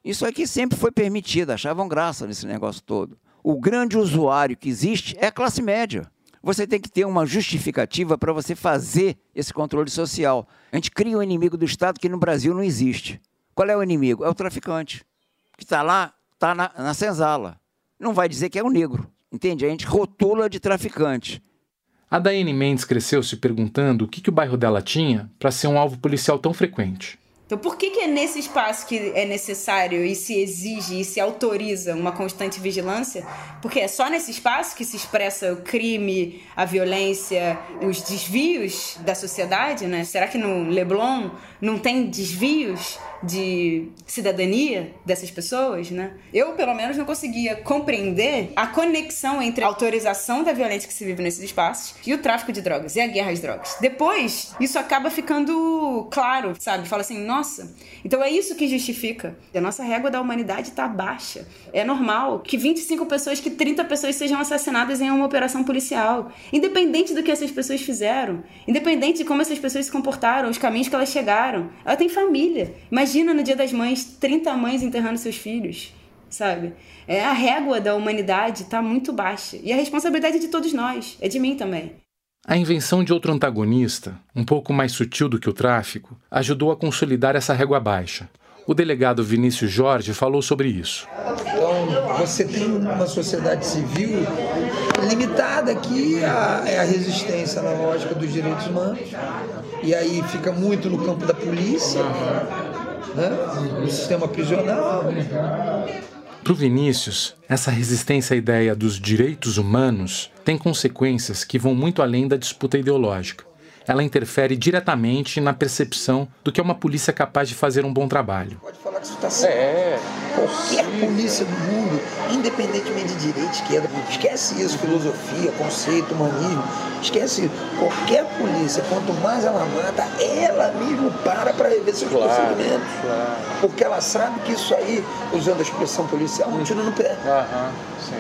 Isso aqui sempre foi permitido, achavam graça nesse negócio todo o grande usuário que existe é a classe média. Você tem que ter uma justificativa para você fazer esse controle social. A gente cria um inimigo do Estado que no Brasil não existe. Qual é o inimigo? É o traficante, que está lá, está na, na senzala. Não vai dizer que é um negro, entende? A gente rotula de traficante. A Daiane Mendes cresceu se perguntando o que, que o bairro dela tinha para ser um alvo policial tão frequente. Então, por que, que é nesse espaço que é necessário e se exige e se autoriza uma constante vigilância? Porque é só nesse espaço que se expressa o crime, a violência, os desvios da sociedade, né? Será que no Leblon não tem desvios de cidadania dessas pessoas, né? Eu, pelo menos, não conseguia compreender a conexão entre a autorização da violência que se vive nesses espaços e o tráfico de drogas e a guerra às drogas. Depois, isso acaba ficando claro, sabe? Fala assim, nossa, então é isso que justifica. A nossa régua da humanidade está baixa. É normal que 25 pessoas, que 30 pessoas sejam assassinadas em uma operação policial, independente do que essas pessoas fizeram, independente de como essas pessoas se comportaram, os caminhos que elas chegaram. Ela tem família. Imagina no Dia das Mães 30 mães enterrando seus filhos, sabe? É a régua da humanidade está muito baixa e a responsabilidade é de todos nós, é de mim também. A invenção de outro antagonista, um pouco mais sutil do que o tráfico, ajudou a consolidar essa régua baixa. O delegado Vinícius Jorge falou sobre isso. Então, você tem uma sociedade civil limitada aqui à resistência na lógica dos direitos humanos, e aí fica muito no campo da polícia, né? no sistema prisional. Para o Vinícius, essa resistência à ideia dos direitos humanos tem consequências que vão muito além da disputa ideológica. Ela interfere diretamente na percepção do que é uma polícia capaz de fazer um bom trabalho. Pode falar que isso está certo. É. Qualquer polícia do mundo, independentemente de direita, esquerda, esquece isso, filosofia, conceito, humanismo, esquece isso. Qualquer polícia, quanto mais ela mata, ela mesmo para para rever seus claro, procedimentos. Claro. Porque ela sabe que isso aí, usando a expressão policial, um tiro no pé. Aham, sim.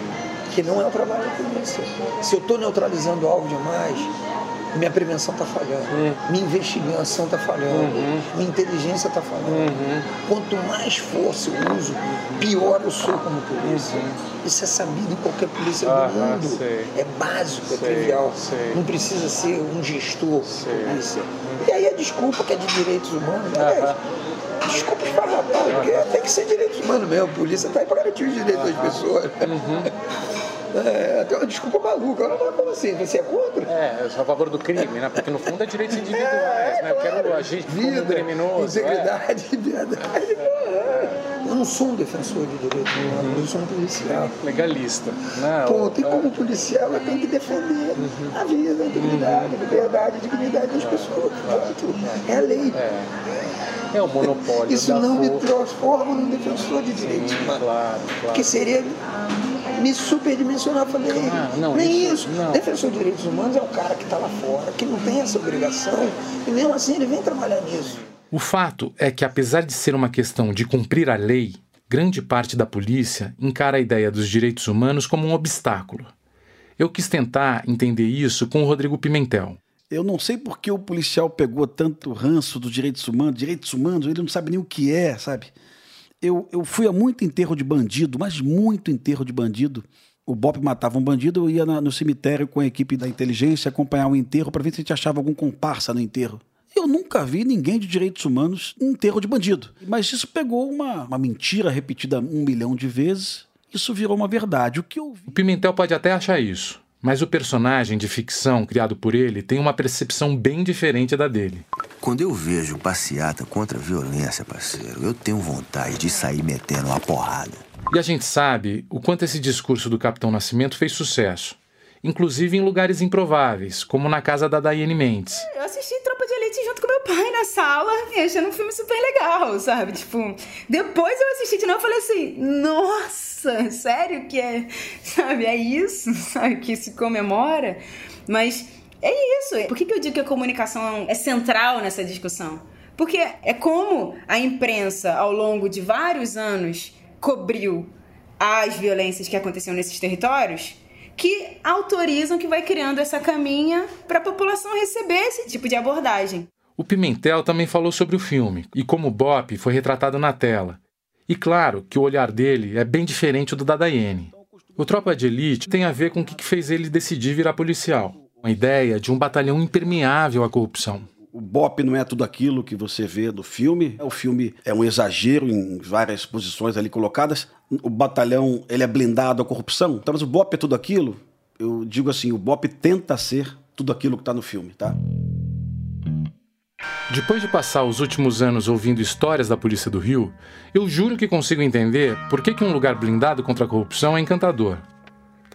Que não é o trabalho da polícia. Se eu estou neutralizando algo demais, minha prevenção está falhando, uhum. minha investigação está falhando, uhum. minha inteligência está falhando. Uhum. Quanto mais força eu uso, pior eu sou como polícia. Isso é sabido em qualquer polícia do mundo. Sei. É básico, é sei, é trivial. Sei. Não precisa ser um gestor de polícia. E aí a desculpa que é de direitos humanos, aliás, desculpa esfarrapada, porque tem que ser direitos humanos mesmo. A polícia está aí para garantir os direitos das pessoas. Uhum. É, até uma desculpa maluca. Eu não como assim? Você é contra? É, eu sou a favor do crime, né? Porque no fundo é direitos individuais, é, né? Eu quero agir Vida, como criminoso. Integridade, é. verdade. Eu não sou um defensor de direitos humanos, eu sou um policial. Legalista. Não, Ponto. E como policial eu tenho que defender uhum. a vida, a integridade, a liberdade, a dignidade das pessoas. Ponto. É a lei. É, é o monopólio. Isso não força. me transforma num defensor de direitos humanos. Claro, claro. Que seria me superdimensionar. Falei, ah, não, nem isso. isso. Não. Defensor de direitos humanos é o cara que está lá fora, que não tem essa obrigação, e mesmo assim ele vem trabalhar nisso. O fato é que, apesar de ser uma questão de cumprir a lei, grande parte da polícia encara a ideia dos direitos humanos como um obstáculo. Eu quis tentar entender isso com o Rodrigo Pimentel. Eu não sei por que o policial pegou tanto ranço dos direitos humanos. Direitos humanos, ele não sabe nem o que é, sabe? Eu, eu fui a muito enterro de bandido, mas muito enterro de bandido. O Bop matava um bandido, eu ia na, no cemitério com a equipe da inteligência acompanhar o enterro para ver se a gente achava algum comparsa no enterro. Eu nunca vi ninguém de direitos humanos em enterro de bandido. Mas isso pegou uma, uma mentira repetida um milhão de vezes. Isso virou uma verdade. O que eu vi... O Pimentel pode até achar isso. Mas o personagem de ficção criado por ele tem uma percepção bem diferente da dele. Quando eu vejo passeata contra a violência, parceiro, eu tenho vontade de sair metendo uma porrada. E a gente sabe o quanto esse discurso do Capitão Nascimento fez sucesso. Inclusive em lugares improváveis, como na casa da Daiane Mendes. Eu assisti Tropa de Elite junto com meu pai na sala e achando um filme super legal, sabe? Tipo, depois eu assisti de novo e falei assim, nossa! nossa, sério que é, sabe, é isso, sabe, que se comemora. Mas é isso. Por que, que eu digo que a comunicação é central nessa discussão? Porque é como a imprensa, ao longo de vários anos, cobriu as violências que aconteciam nesses territórios, que autorizam que vai criando essa caminha para a população receber esse tipo de abordagem. O Pimentel também falou sobre o filme e como o Bop foi retratado na tela. E claro que o olhar dele é bem diferente do da Daiane. O Tropa de Elite tem a ver com o que fez ele decidir virar policial. Uma ideia de um batalhão impermeável à corrupção. O BOP não é tudo aquilo que você vê do filme. O filme é um exagero em várias posições ali colocadas. O batalhão ele é blindado à corrupção. Então, mas o BOP é tudo aquilo. Eu digo assim, o BOP tenta ser tudo aquilo que está no filme, tá? Depois de passar os últimos anos ouvindo histórias da Polícia do Rio, eu juro que consigo entender por que, que um lugar blindado contra a corrupção é encantador.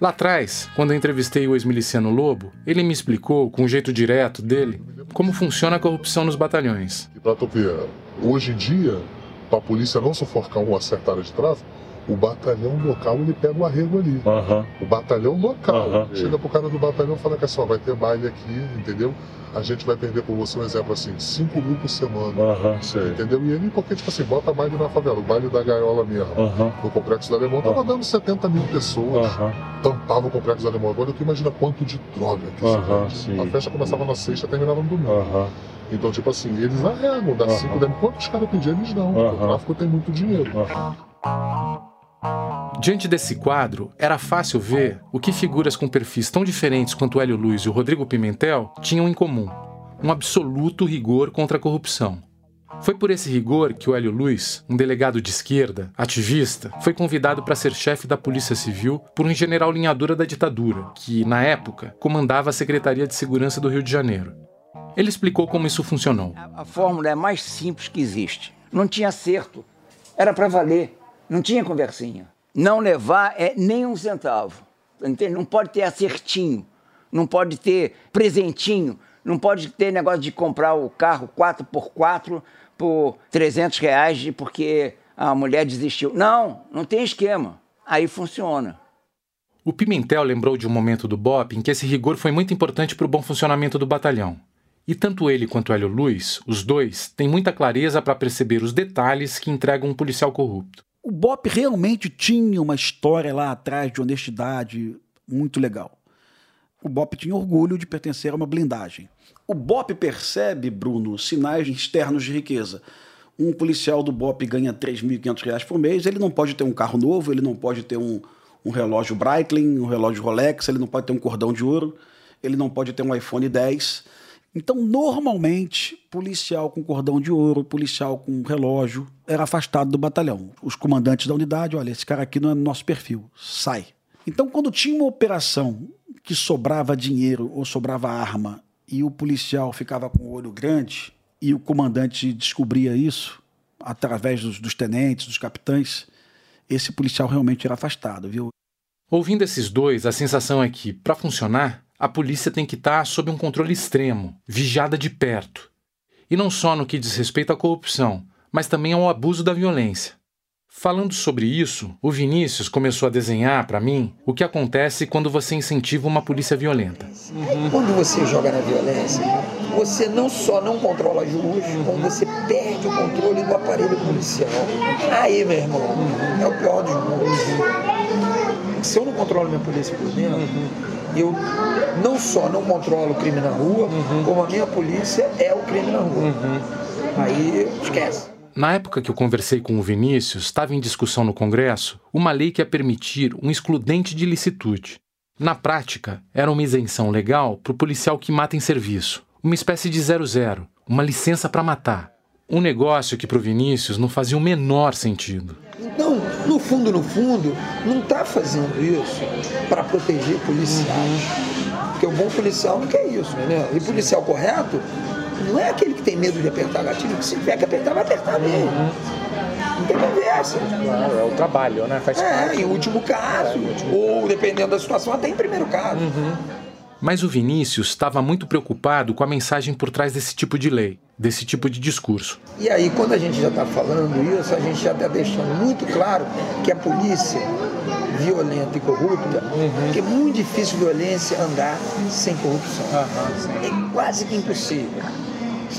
Lá atrás, quando eu entrevistei o ex-miliciano Lobo, ele me explicou, com um jeito direto dele, como funciona a corrupção nos batalhões. E ver, hoje em dia, para a polícia não sufocar uma certa área de tráfego, o batalhão local ele pega o arrego ali. Uhum. O batalhão local. Uhum. Chega pro cara do batalhão e fala que assim, ó, vai ter baile aqui, entendeu? A gente vai perder, por você um exemplo assim, 5 mil por semana. Uhum, entendeu? E ele, porque, tipo assim, bota baile na favela, o baile da gaiola mesmo. No Complexo do Alemão, tava dando 70 mil pessoas. Tampava o Complexo do Alemão. Agora tu imagina quanto de droga que isso A festa começava na sexta terminava no domingo. Então, tipo assim, eles arregam, dá 5, uhum. quantos caras pediam, eles não. O tráfico tem muito dinheiro. Diante desse quadro, era fácil ver o que figuras com perfis tão diferentes quanto o Hélio Luiz e o Rodrigo Pimentel tinham em comum: um absoluto rigor contra a corrupção. Foi por esse rigor que o Hélio Luiz, um delegado de esquerda, ativista, foi convidado para ser chefe da Polícia Civil por um general linhadura da ditadura, que, na época, comandava a Secretaria de Segurança do Rio de Janeiro. Ele explicou como isso funcionou. A, fórmula é mais simples que existe. Não tinha acerto. Era para valer. Não tinha conversinha. Não levar é nem um centavo. Entende? Não pode ter acertinho. Não pode ter presentinho. Não pode ter negócio de comprar o carro 4x4 por 300 reais porque a mulher desistiu. Não, não tem esquema. Aí funciona. O Pimentel lembrou de um momento do BOP em que esse rigor foi muito importante para o bom funcionamento do batalhão. E tanto ele quanto Hélio Luiz, os dois, têm muita clareza para perceber os detalhes que entregam um policial corrupto. O BOP realmente tinha uma história lá atrás de honestidade muito legal. O BOP tinha orgulho de pertencer a uma blindagem. O BOP percebe, Bruno, sinais externos de riqueza. Um policial do BOP ganha R$ 3.500 por mês, ele não pode ter um carro novo, ele não pode ter um, um relógio Breitling, um relógio Rolex, ele não pode ter um cordão de ouro, ele não pode ter um iPhone 10. Então, normalmente, policial com cordão de ouro, policial com relógio, era afastado do batalhão. Os comandantes da unidade, olha, esse cara aqui não é no nosso perfil, sai. Então, quando tinha uma operação que sobrava dinheiro ou sobrava arma e o policial ficava com o olho grande e o comandante descobria isso através dos, dos tenentes, dos capitães, esse policial realmente era afastado, viu? Ouvindo esses dois, a sensação é que, para funcionar, a polícia tem que estar tá sob um controle extremo, vigiada de perto. E não só no que diz respeito à corrupção, mas também ao abuso da violência. Falando sobre isso, o Vinícius começou a desenhar para mim o que acontece quando você incentiva uma polícia violenta. Uhum. Quando você joga na violência, você não só não controla ruas, como você perde o controle do aparelho policial. Aí, meu irmão, é o pior dos mundos. Se eu não controlo minha polícia por dentro, eu não só não controlo o crime na rua, como a minha polícia é o crime na rua. Aí esquece. Na época que eu conversei com o Vinícius, estava em discussão no Congresso uma lei que ia permitir um excludente de licitude. Na prática, era uma isenção legal para o policial que mata em serviço, uma espécie de zero-zero, uma licença para matar. Um negócio que para o Vinícius não fazia o menor sentido. Então, no fundo, no fundo, não está fazendo isso para proteger policiais. Porque o bom policial não quer isso, né? E policial correto não é aquele que tem medo de apertar gatilho, que se tiver que apertar, vai apertar mesmo. Uhum. Não tem conversa. Claro, é o trabalho, né? Faz é, parte. em último caso. É, último ou, dependendo da situação, até em primeiro caso. Uhum. Mas o Vinícius estava muito preocupado com a mensagem por trás desse tipo de lei, desse tipo de discurso. E aí, quando a gente já está falando isso, a gente já está deixando muito claro que a polícia violenta e corrupta, uhum. é muito difícil violência andar sem corrupção. Uhum, é quase que impossível.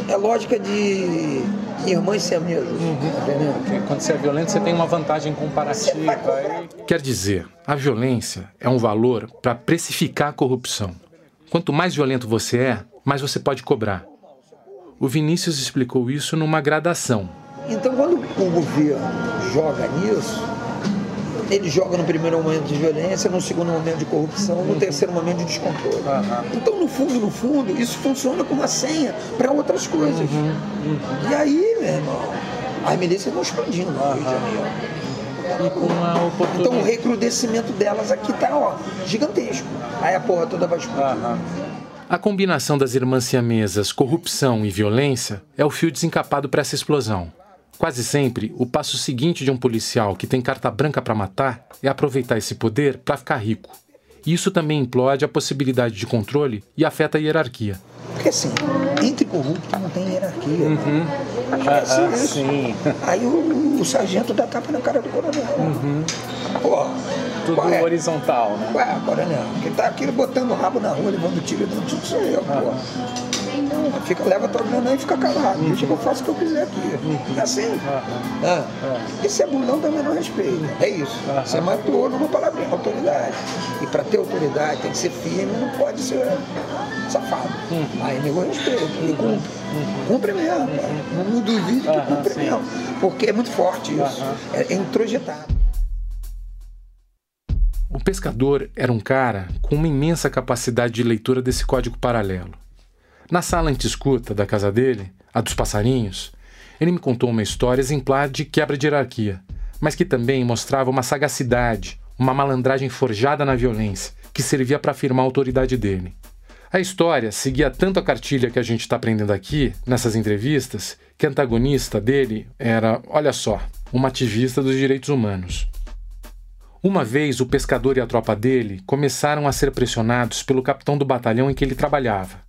É lógica de irmãs siamesas, uhum. Tá quando você é violento, você tem uma vantagem comparativa. Quer dizer, a violência é um valor para precificar a corrupção. Quanto mais violento você é, mais você pode cobrar. O Vinícius explicou isso numa gradação. Então, quando o governo joga nisso, ele joga no primeiro momento de violência, no segundo momento de corrupção, no terceiro momento de descontrole. Uhum. Então, no fundo, no fundo, isso funciona como uma senha para outras coisas. Uhum. Uhum. E aí, meu irmão, as milícias vão expandindo no Rio de Janeiro. Então o recrudescimento delas aqui tá ó, gigantesco. Aí a porra toda vai explodir. A combinação das irmãs siamesas, corrupção e violência é o fio desencapado para essa explosão. Quase sempre, o passo seguinte de um policial que tem carta branca para matar é aproveitar esse poder para ficar rico. Isso também implode a possibilidade de controle e afeta a hierarquia. Porque assim, entre corrupto não tem hierarquia. Uhum. Ah, ah, sim. Aí o, o, sargento dá tapa na cara do coronel. Uhum. Pô, Tudo é? horizontal, né? Ué, coronel, quem tá aqui botando o rabo na rua, levando tiro, dando tiro sou eu, uhum. pô. Fica, leva tua grana e fica calado. Uhum. Deixa que eu faço o que eu quiser aqui. Uhum. É assim. Uhum. Ah. É. E se é bundão também não respeita. É isso. Uhum. Você matou numa palavrinha, autoridade. E para ter autoridade tem que ser firme, não pode ser safado. Uhum. Aí nego respeita e cumpre. Uhum. Cumpre mesmo. Não, não duvide que cumpre mesmo. Porque é muito forte isso. É introjetado. O pescador era um cara com uma imensa capacidade de leitura desse código paralelo. Na sala anti-escuta da casa dele, a dos passarinhos, ele me contou uma história exemplar de quebra de hierarquia, mas que também mostrava uma sagacidade, uma malandragem forjada na violência, que servia para afirmar a autoridade dele. A história seguia tanto a cartilha que a gente está aprendendo aqui, nessas entrevistas, que a antagonista dele era, olha só, uma ativista dos direitos humanos. Uma vez, o pescador e a tropa dele começaram a ser pressionados pelo capitão do batalhão em que ele trabalhava.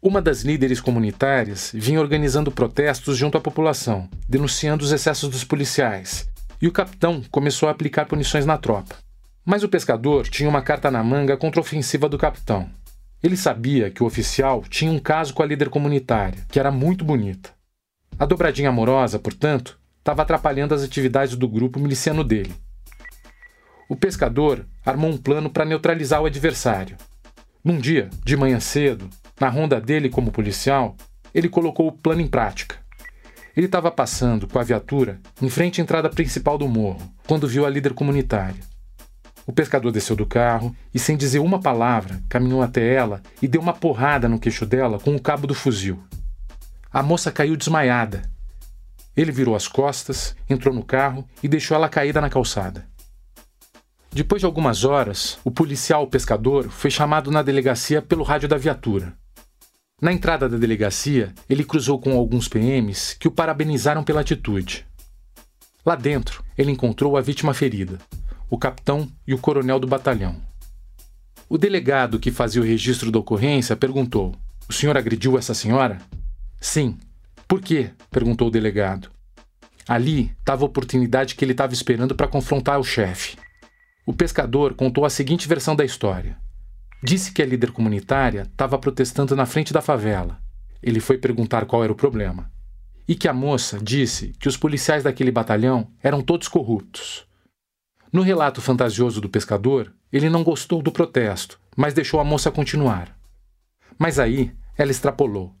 Uma das líderes comunitárias vinha organizando protestos junto à população, denunciando os excessos dos policiais, e o capitão começou a aplicar punições na tropa. Mas o pescador tinha uma carta na manga contra a ofensiva do capitão. Ele sabia que o oficial tinha um caso com a líder comunitária, que era muito bonita. A dobradinha amorosa, portanto, estava atrapalhando as atividades do grupo miliciano dele. O pescador armou um plano para neutralizar o adversário. Num dia, de manhã cedo, na ronda dele como policial, ele colocou o plano em prática. Ele estava passando com a viatura em frente à entrada principal do morro, quando viu a líder comunitária. O pescador desceu do carro e, sem dizer uma palavra, caminhou até ela e deu uma porrada no queixo dela com o cabo do fuzil. A moça caiu desmaiada. Ele virou as costas, entrou no carro e deixou ela caída na calçada. Depois de algumas horas, o policial pescador foi chamado na delegacia pelo rádio da viatura. Na entrada da delegacia, ele cruzou com alguns PMs que o parabenizaram pela atitude. Lá dentro, ele encontrou a vítima ferida, o capitão e o coronel do batalhão. O delegado que fazia o registro da ocorrência perguntou: O senhor agrediu essa senhora? Sim. Por quê? perguntou o delegado. Ali estava a oportunidade que ele estava esperando para confrontar o chefe. O pescador contou a seguinte versão da história. Disse que a líder comunitária estava protestando na frente da favela. Ele foi perguntar qual era o problema. E que a moça disse que os policiais daquele batalhão eram todos corruptos. No relato fantasioso do pescador, ele não gostou do protesto, mas deixou a moça continuar. Mas aí ela extrapolou.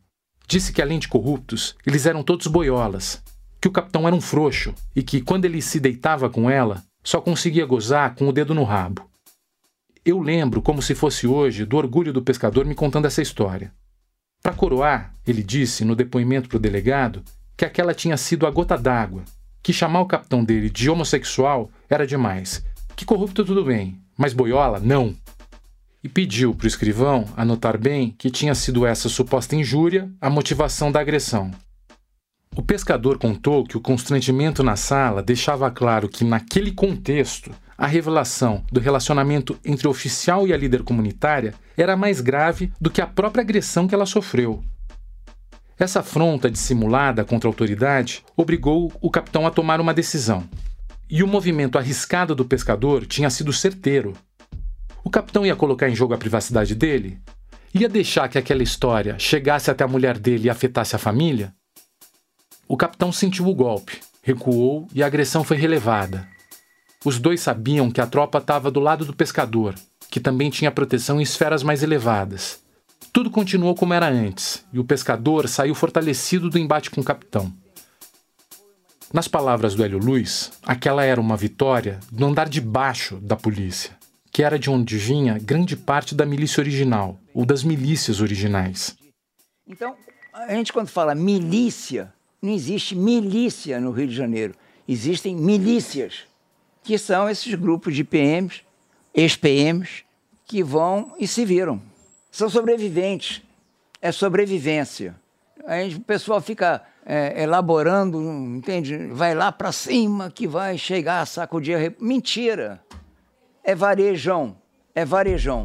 Disse que além de corruptos, eles eram todos boiolas, que o capitão era um frouxo e que, quando ele se deitava com ela, só conseguia gozar com o dedo no rabo. Eu lembro, como se fosse hoje, do orgulho do pescador me contando essa história. Para coroar, ele disse, no depoimento para o delegado, que aquela tinha sido a gota d'água, que chamar o capitão dele de homossexual era demais, que corrupto tudo bem, mas boiola, não. E pediu para o escrivão anotar bem que tinha sido essa suposta injúria a motivação da agressão. O pescador contou que o constrangimento na sala deixava claro que, naquele contexto, a revelação do relacionamento entre o oficial e a líder comunitária era mais grave do que a própria agressão que ela sofreu. Essa afronta dissimulada contra a autoridade obrigou o capitão a tomar uma decisão. E o movimento arriscado do pescador tinha sido certeiro. O capitão ia colocar em jogo a privacidade dele? Ia deixar que aquela história chegasse até a mulher dele e afetasse a família? O capitão sentiu o golpe, recuou e a agressão foi relevada. Os dois sabiam que a tropa estava do lado do pescador, que também tinha proteção em esferas mais elevadas. Tudo continuou como era antes, e o pescador saiu fortalecido do embate com o capitão. Nas palavras do Hélio Luiz, aquela era uma vitória do andar de baixo da polícia, que era de onde vinha grande parte da milícia original, ou das milícias originais. Então, a gente quando fala milícia, não existe milícia no Rio de Janeiro. Existem milícias que são esses grupos de PMs, ex-PMs, que vão e se viram. São sobreviventes. É sobrevivência. Aí o pessoal fica é, elaborando, entende? Vai lá para cima que vai chegar sacudir. Mentira! É varejão. É varejão.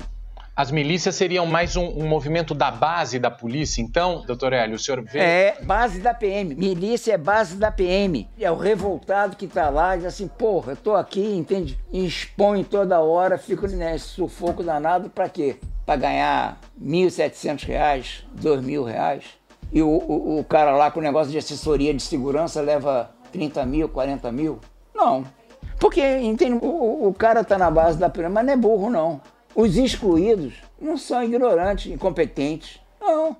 As milícias seriam mais um, um, movimento da base da polícia, então, doutor Hélio, o senhor vê... É, base da PM. Milícia é base da PM. É o revoltado que tá lá e diz assim, porra, eu tô aqui, entende? Expõe toda hora, fico nesse sufoco danado para quê? Para ganhar R$ 1.700, R$ 2.000. E o, o, o, cara lá com o negócio de assessoria de segurança leva 30 mil, 40 mil? Não. Porque, entende? O, o cara tá na base da PM, mas não é burro, não. Os excluídos não são ignorantes, incompetentes. Não.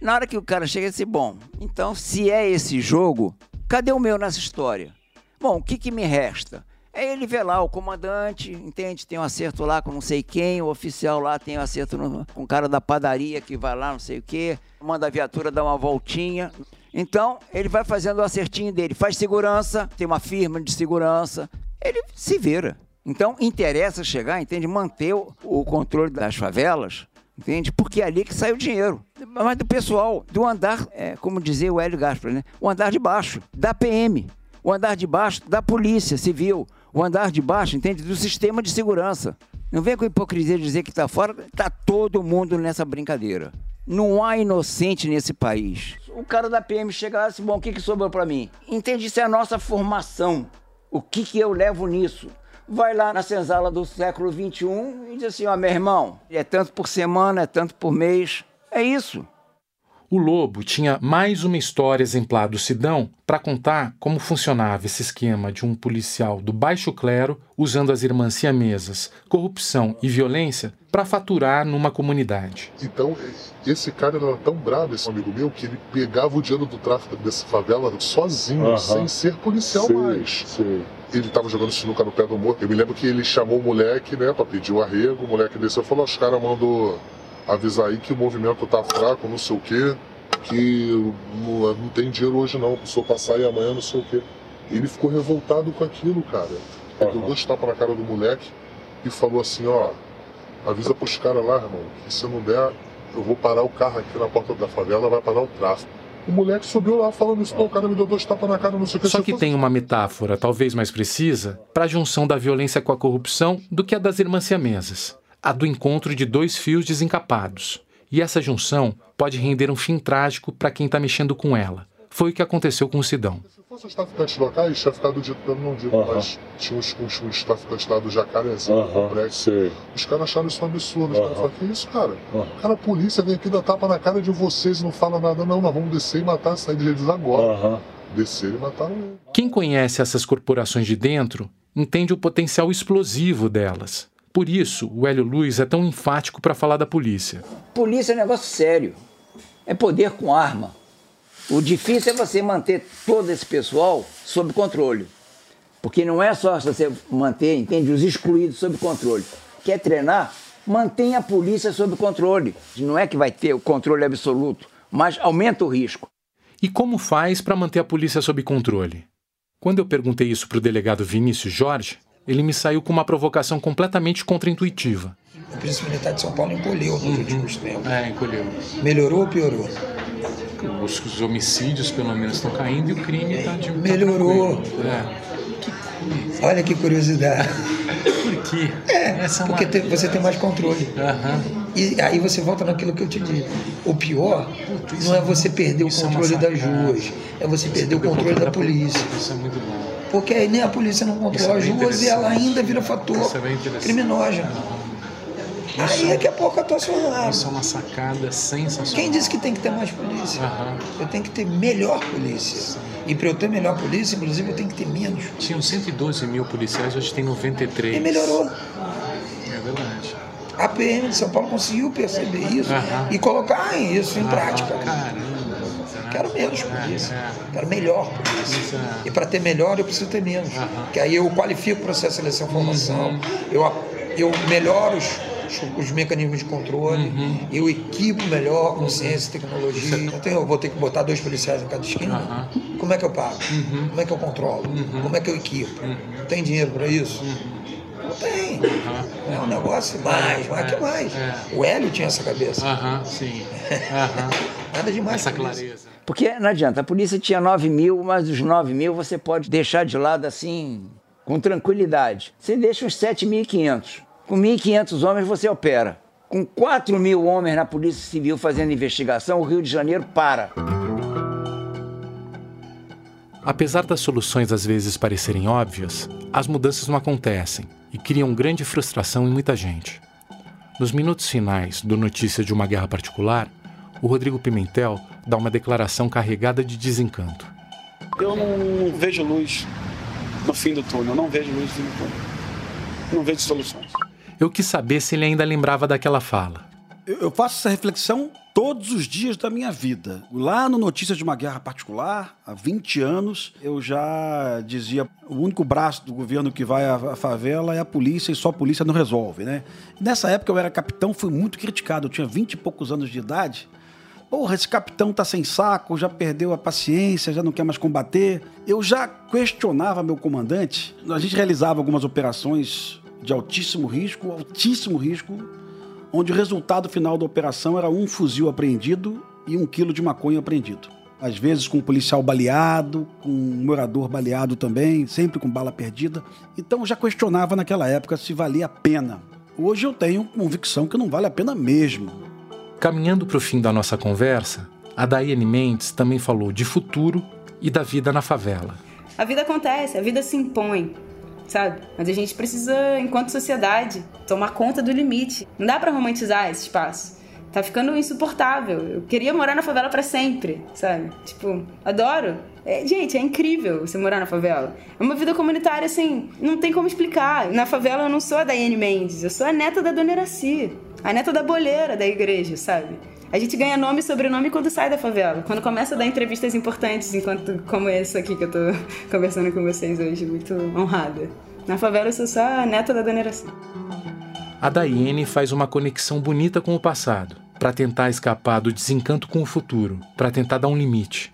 Na hora que o cara chega e diz, bom, então se é esse jogo, cadê o meu nessa história? Bom, o que, que me resta? É ele ver lá o comandante, entende? Tem um acerto lá com não sei quem, o oficial lá tem um acerto no, com o cara da padaria que vai lá, não sei o quê, manda a viatura dar uma voltinha. Então, ele vai fazendo o acertinho dele, faz segurança, tem uma firma de segurança, ele se vira. Então, interessa chegar, entende? Manter o, controle das favelas entende? Porque é ali que sai o dinheiro. Mas do pessoal, do andar, é, como dizia o Hélio Gaspar, né? O andar de baixo, da PM. O andar de baixo da Polícia Civil. O andar de baixo, entende? Do sistema de segurança. Não vem com hipocrisia dizer que está fora, está todo mundo nessa brincadeira. Não há inocente nesse país. O cara da PM chega lá e diz: Bom, o que, que sobrou para mim? Entende? Isso é a nossa formação. O que, que eu levo nisso? Vai lá na senzala do século XXI e diz assim: Ó, meu irmão, é tanto por semana, é tanto por mês. É isso. O Lobo tinha mais uma história exemplar do Sidão para contar como funcionava esse esquema de um policial do baixo clero usando as irmãs siamesas, corrupção e violência para faturar numa comunidade. Então, esse cara era tão bravo, esse amigo meu, que ele pegava o dinheiro do tráfico dessa favela sozinho, uh -huh. sem ser policial sim, mais. Sim. Ele estava jogando sinuca no pé do morro. Eu me lembro que ele chamou o moleque, né, para pedir o arrego. O moleque desceu e falou: os caras mandou avisar aí que o movimento tá fraco, não sei o quê, que não, não tem dinheiro hoje não, precisou passar aí amanhã, não sei o quê. Ele ficou revoltado com aquilo, cara. Ele deu dois tapas na cara do moleque e falou assim, ó, avisa pros caras lá, irmão, que se não der, eu vou parar o carro aqui na porta da favela, vai parar o tráfego. O moleque subiu lá falando isso, não, o cara me deu dois tapas na cara, não sei o que. Só que tem uma metáfora, talvez mais precisa, para a junção da violência com a corrupção do que a das irmãs siamesas a do encontro de dois fios desencapados. E essa junção pode render um fim trágico para quem está mexendo com ela. Foi o que aconteceu com o Sidão. Os traficantes locais, tinha ficado dito pelo não dito, uh -huh. mas tinha uns, uns, uns traficantes lá do Jacarezinho, uh -huh. complexo. Os caras acharam isso um absurdo. Os uh -huh. caras falaram, que isso, cara? Uh -huh. Cara, a polícia vem aqui dar tapa na cara de vocês e não fala nada. Não, nós vamos descer e matar, sair deles agora. Descer e matar ele. Quem conhece essas corporações de dentro entende o potencial explosivo delas. Por isso, o Hélio Luiz é tão enfático para falar da polícia. Polícia é um negócio sério. É poder com arma. O difícil é você manter todo esse pessoal sob controle. Porque não é só você manter, entende, os excluídos sob controle. Quer treinar? Mantenha a polícia sob controle. Não é que vai ter o controle absoluto, mas aumenta o risco. E como faz para manter a polícia sob controle? Quando eu perguntei isso para o delegado Vinícius Jorge, ele me saiu com uma provocação completamente contraintuitiva. A Polícia Militar de São Paulo encolheu nos últimos tempos. É, encolheu. Melhorou ou piorou? Os, os homicídios, pelo menos, estão caindo e o crime está de. Melhorou. Tá é. Olha que curiosidade. Por quê? É, Essa é porque você tem mais controle. Uhum. E aí você volta naquilo que eu te disse. O pior Puta, não é você perder o é controle é das ruas, é você perder o controle da polícia. Isso é muito bom. Porque aí nem a polícia não controla é as ruas e ela ainda vira fator é criminógeno. Aí é que é pouco atuacional. Isso é uma sacada sensacional. Quem disse que tem que ter mais polícia? Uhum. Eu tenho que ter melhor polícia. Sim. E para eu ter melhor polícia, inclusive, eu tenho que ter menos. Tinham 112 mil policiais, hoje tem 93. E melhorou. É verdade. A PM de São Paulo conseguiu perceber isso uhum. e colocar isso em uhum. prática. Caramba. Quero menos polícia. É, é. Quero melhor polícia. É. E para ter melhor, eu preciso ter menos. Que aí eu qualifico o processo de seleção e formação, uhum. eu, eu melhoro os, os mecanismos de controle, uhum. eu equipo melhor com ciência e tecnologia. Então eu vou ter que botar dois policiais em cada esquina. Uhum. Como é que eu pago? Uhum. Como é que eu controlo? Uhum. Como é que eu equipo? Uhum. Tem dinheiro para isso? Não tem. Uhum. É um negócio mais, mas é, que mais? É. O Hélio tinha essa cabeça. Aham, sim. Nada demais. Essa clareza. Porque não adianta, a polícia tinha 9 mil, mas os 9 mil você pode deixar de lado assim, com tranquilidade. Você deixa uns 7.500. Com 1.500 homens você opera. Com 4 mil homens na Polícia Civil fazendo investigação, o Rio de Janeiro para. Apesar das soluções às vezes parecerem óbvias, as mudanças não acontecem e criam grande frustração em muita gente. Nos minutos finais do Notícia de uma Guerra Particular, o Rodrigo Pimentel dá uma declaração carregada de desencanto. Eu não vejo luz no fim do túnel, não vejo luz no fim do túnel. Não vejo soluções. Eu quis saber se ele ainda lembrava daquela fala. Eu faço essa reflexão todos os dias da minha vida. Lá no Notícias de uma Guerra Particular, há 20 anos, eu já dizia: o único braço do governo que vai à favela é a polícia e só a polícia não resolve, né? Nessa época eu era capitão, fui muito criticado. Eu tinha 20 e poucos anos de idade Porra, esse capitão tá sem saco, já perdeu a paciência, já não quer mais combater. Eu já questionava meu comandante. A gente realizava algumas operações de altíssimo risco, altíssimo risco, onde o resultado final da operação era um fuzil apreendido e um quilo de maconha apreendido. Às vezes com um policial baleado, com um morador baleado também, sempre com bala perdida. Então eu já questionava naquela época se valia a pena. Hoje eu tenho convicção que não vale a pena mesmo. Caminhando para o fim da nossa conversa, a Daiane Mendes também falou de futuro e da vida na favela. A vida acontece, a vida se impõe sabe? Mas a gente precisa, enquanto sociedade, tomar conta do limite. Não dá para romantizar esse espaço. Tá ficando insuportável. Eu queria morar na favela para sempre, sabe? Tipo, adoro. É, gente, é incrível você morar na favela. É uma vida comunitária, assim, não tem como explicar. Na favela eu não sou a Daiane Mendes, eu sou a neta da Dona Iraci, a neta da boleira da igreja, sabe? A gente ganha nome e sobrenome quando sai da favela, quando começa a dar entrevistas importantes, enquanto como essa aqui que eu tô conversando com vocês hoje, muito honrada. Na favela eu sou só a neta da Dona Iraci. A Daiane faz uma conexão bonita com o passado, para tentar escapar do desencanto com o futuro, para tentar dar um limite.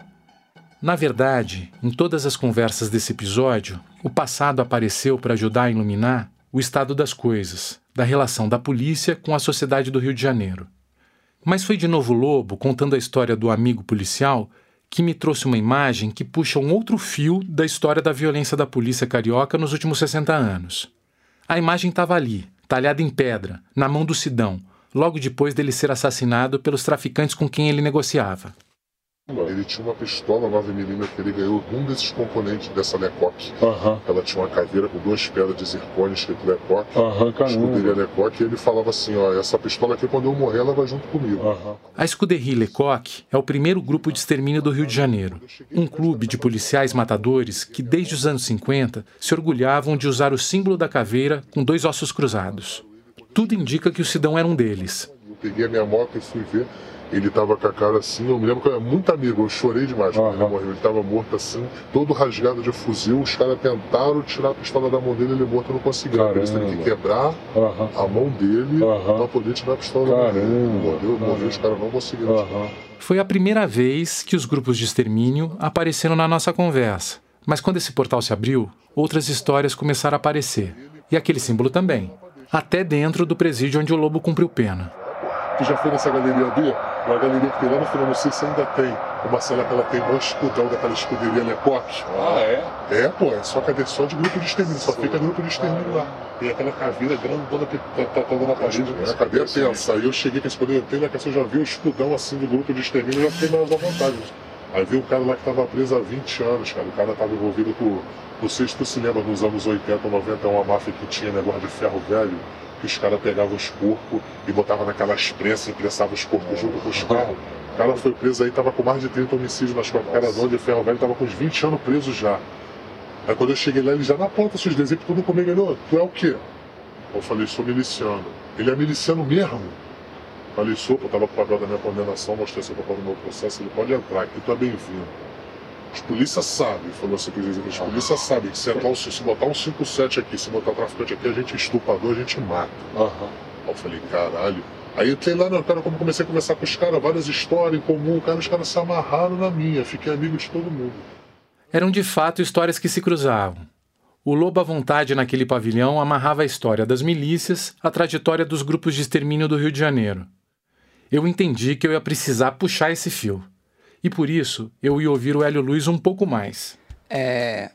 Na verdade, em todas as conversas desse episódio, o passado apareceu para ajudar a iluminar o estado das coisas, da relação da polícia com a sociedade do Rio de Janeiro. Mas foi de novo Lobo, contando a história do amigo policial, que me trouxe uma imagem que puxa um outro fio da história da violência da polícia carioca nos últimos 60 anos. A imagem estava ali, talhada em pedra, na mão do Sidão, logo depois dele ser assassinado pelos traficantes com quem ele negociava. Ele tinha uma pistola 9mm que ele ganhou de um desses componentes dessa Lecoq. Uhum. Ela tinha uma caveira com duas pedras de zircônio escrito Lecoq. Uhum, escuderia Lecoq. E ele falava assim: ó, essa pistola aqui, quando eu morrer, ela vai junto comigo. Uhum. A Escuderia Lecoq é o primeiro grupo de extermínio do Rio de Janeiro. Um clube de policiais matadores que, desde os anos 50, se orgulhavam de usar o símbolo da caveira com dois ossos cruzados. Tudo indica que o Sidão era um deles. Eu peguei a minha moto e fui ver ele tava com a cara assim, eu me lembro que eu era muito amigo, eu chorei demais quando uhum. ele morreu. Ele tava morto assim, todo rasgado de fuzil. Os caras tentaram tirar a pistola da mão dele, ele morto não conseguiu. Eles teve que quebrar uhum. a mão dele uhum. pra poder tirar a pistola da mão dele. Morreu, morreu, os caras não conseguiram. Foi a primeira vez que os grupos de extermínio apareceram na nossa conversa. Mas quando esse portal se abriu, outras histórias começaram a aparecer. E aquele símbolo também. Até dentro do presídio onde o lobo cumpriu pena. Tu já foi nessa galeria B? Uma galeria que tem lá no final, não sei se ainda tem. Uma cena que ela tem um escudão daquela escuderia Lecoque. Ah, é? É, pô, é só cadê só de grupo de extermínio, só fica grupo de extermínio lá. Tem aquela caveira grandona que tá, tá, tá na parede. É, a cadeira tensa. Aí eu cheguei com esse poder, tem na casa, eu já vi o escudão assim do grupo de extermínio, já fiquei mais à vontade. Aí vi um cara lá que tava preso há 20 anos, cara. O cara tava envolvido com. Não sei se tu se lembra, nos anos 80 ou 90, uma máfia que tinha negócio de ferro velho que os caras pegavam os corpos e botavam naquelas prensas e pressavam os corpos junto com os carros. O cara foi preso aí, tava com mais de 30 homicídios nas costas. O cara dono de ferro velho tava com uns 20 anos preso já. Aí quando eu cheguei lá, ele já na porta, seus desenhos, tudo comigo, ele, tu é o quê? Eu falei, sou miliciano. Ele é miliciano mesmo? Falei, sou, eu tava com o papel da minha condenação, mostrei seu papel do meu processo, ele pode entrar aqui, tu é bem-vindo. Os polícia sabem, falou assim pro juiz, os polícia sabem que se, entrar um, se botar um 5-7 aqui, se botar traficante aqui, a gente é estuprador, a gente mata. Uhum. Aí eu falei, caralho. Aí entrei lá, no cara, como comecei a conversar com os caras, várias histórias em comum, cara, os caras se amarraram na minha, fiquei amigo de todo mundo. Eram de fato histórias que se cruzavam. O Lobo à Vontade naquele pavilhão amarrava a história das milícias à trajetória dos grupos de extermínio do Rio de Janeiro. Eu entendi que eu ia precisar puxar esse fio e por isso eu ia ouvir o Hélio Luiz um pouco mais. É,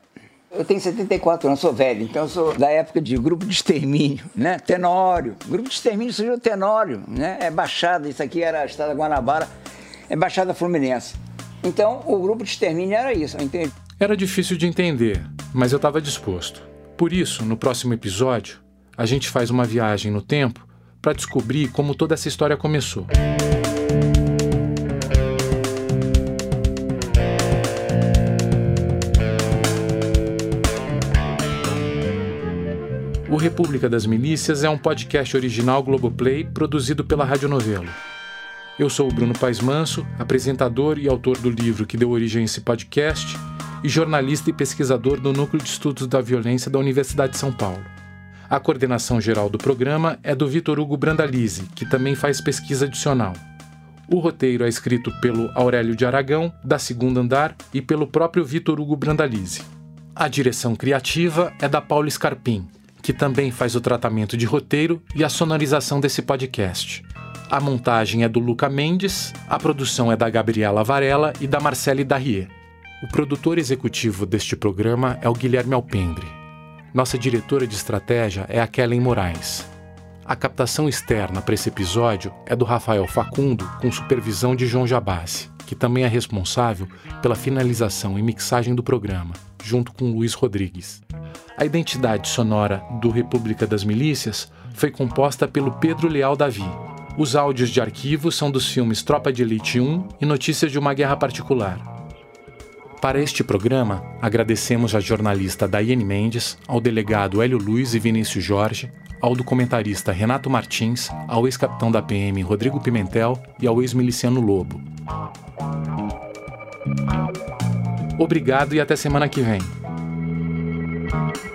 eu tenho 74 anos, sou velho, então eu sou da época de grupo de extermínio, né? Tenório. Grupo de extermínio surgiu Tenório, né? É Baixada, isso aqui era a Estrada Guanabara, é Baixada Fluminense. Então o grupo de extermínio era isso, entende? Era difícil de entender, mas eu estava disposto. Por isso, no próximo episódio, a gente faz uma viagem no tempo para descobrir como toda essa história começou. República das Milícias é um podcast original Globoplay produzido pela Rádio Novelo. Eu sou o Bruno Paes Manso, apresentador e autor do livro que deu origem a esse podcast e jornalista e pesquisador do Núcleo de Estudos da Violência da Universidade de São Paulo. A coordenação geral do programa é do Vitor Hugo Brandalize, que também faz pesquisa adicional. O roteiro é escrito pelo Aurélio de Aragão, da Segunda Andar, e pelo próprio Vitor Hugo Brandalize. A direção criativa é da Paula Scarpim, que também faz o tratamento de roteiro e a sonorização desse podcast. A montagem é do Luca Mendes, a produção é da Gabriela Varela e da Marcele Darrier. O produtor executivo deste programa é o Guilherme Alpendre. Nossa diretora de estratégia é a Kellen Moraes. A captação externa para esse episódio é do Rafael Facundo, com supervisão de João Jabassi, que também é responsável pela finalização e mixagem do programa, junto com Luiz Rodrigues. A identidade sonora do República das Milícias foi composta pelo Pedro Leal Davi. Os áudios de arquivo são dos filmes Tropa de Elite 1 e Notícias de uma Guerra Particular. Para este programa, agradecemos à jornalista Daiane Mendes, ao delegado Hélio Luiz e Vinícius Jorge, ao documentarista Renato Martins, ao ex-capitão da PM Rodrigo Pimentel e ao ex-miliciano Lobo. Obrigado e até semana que vem. Thank you.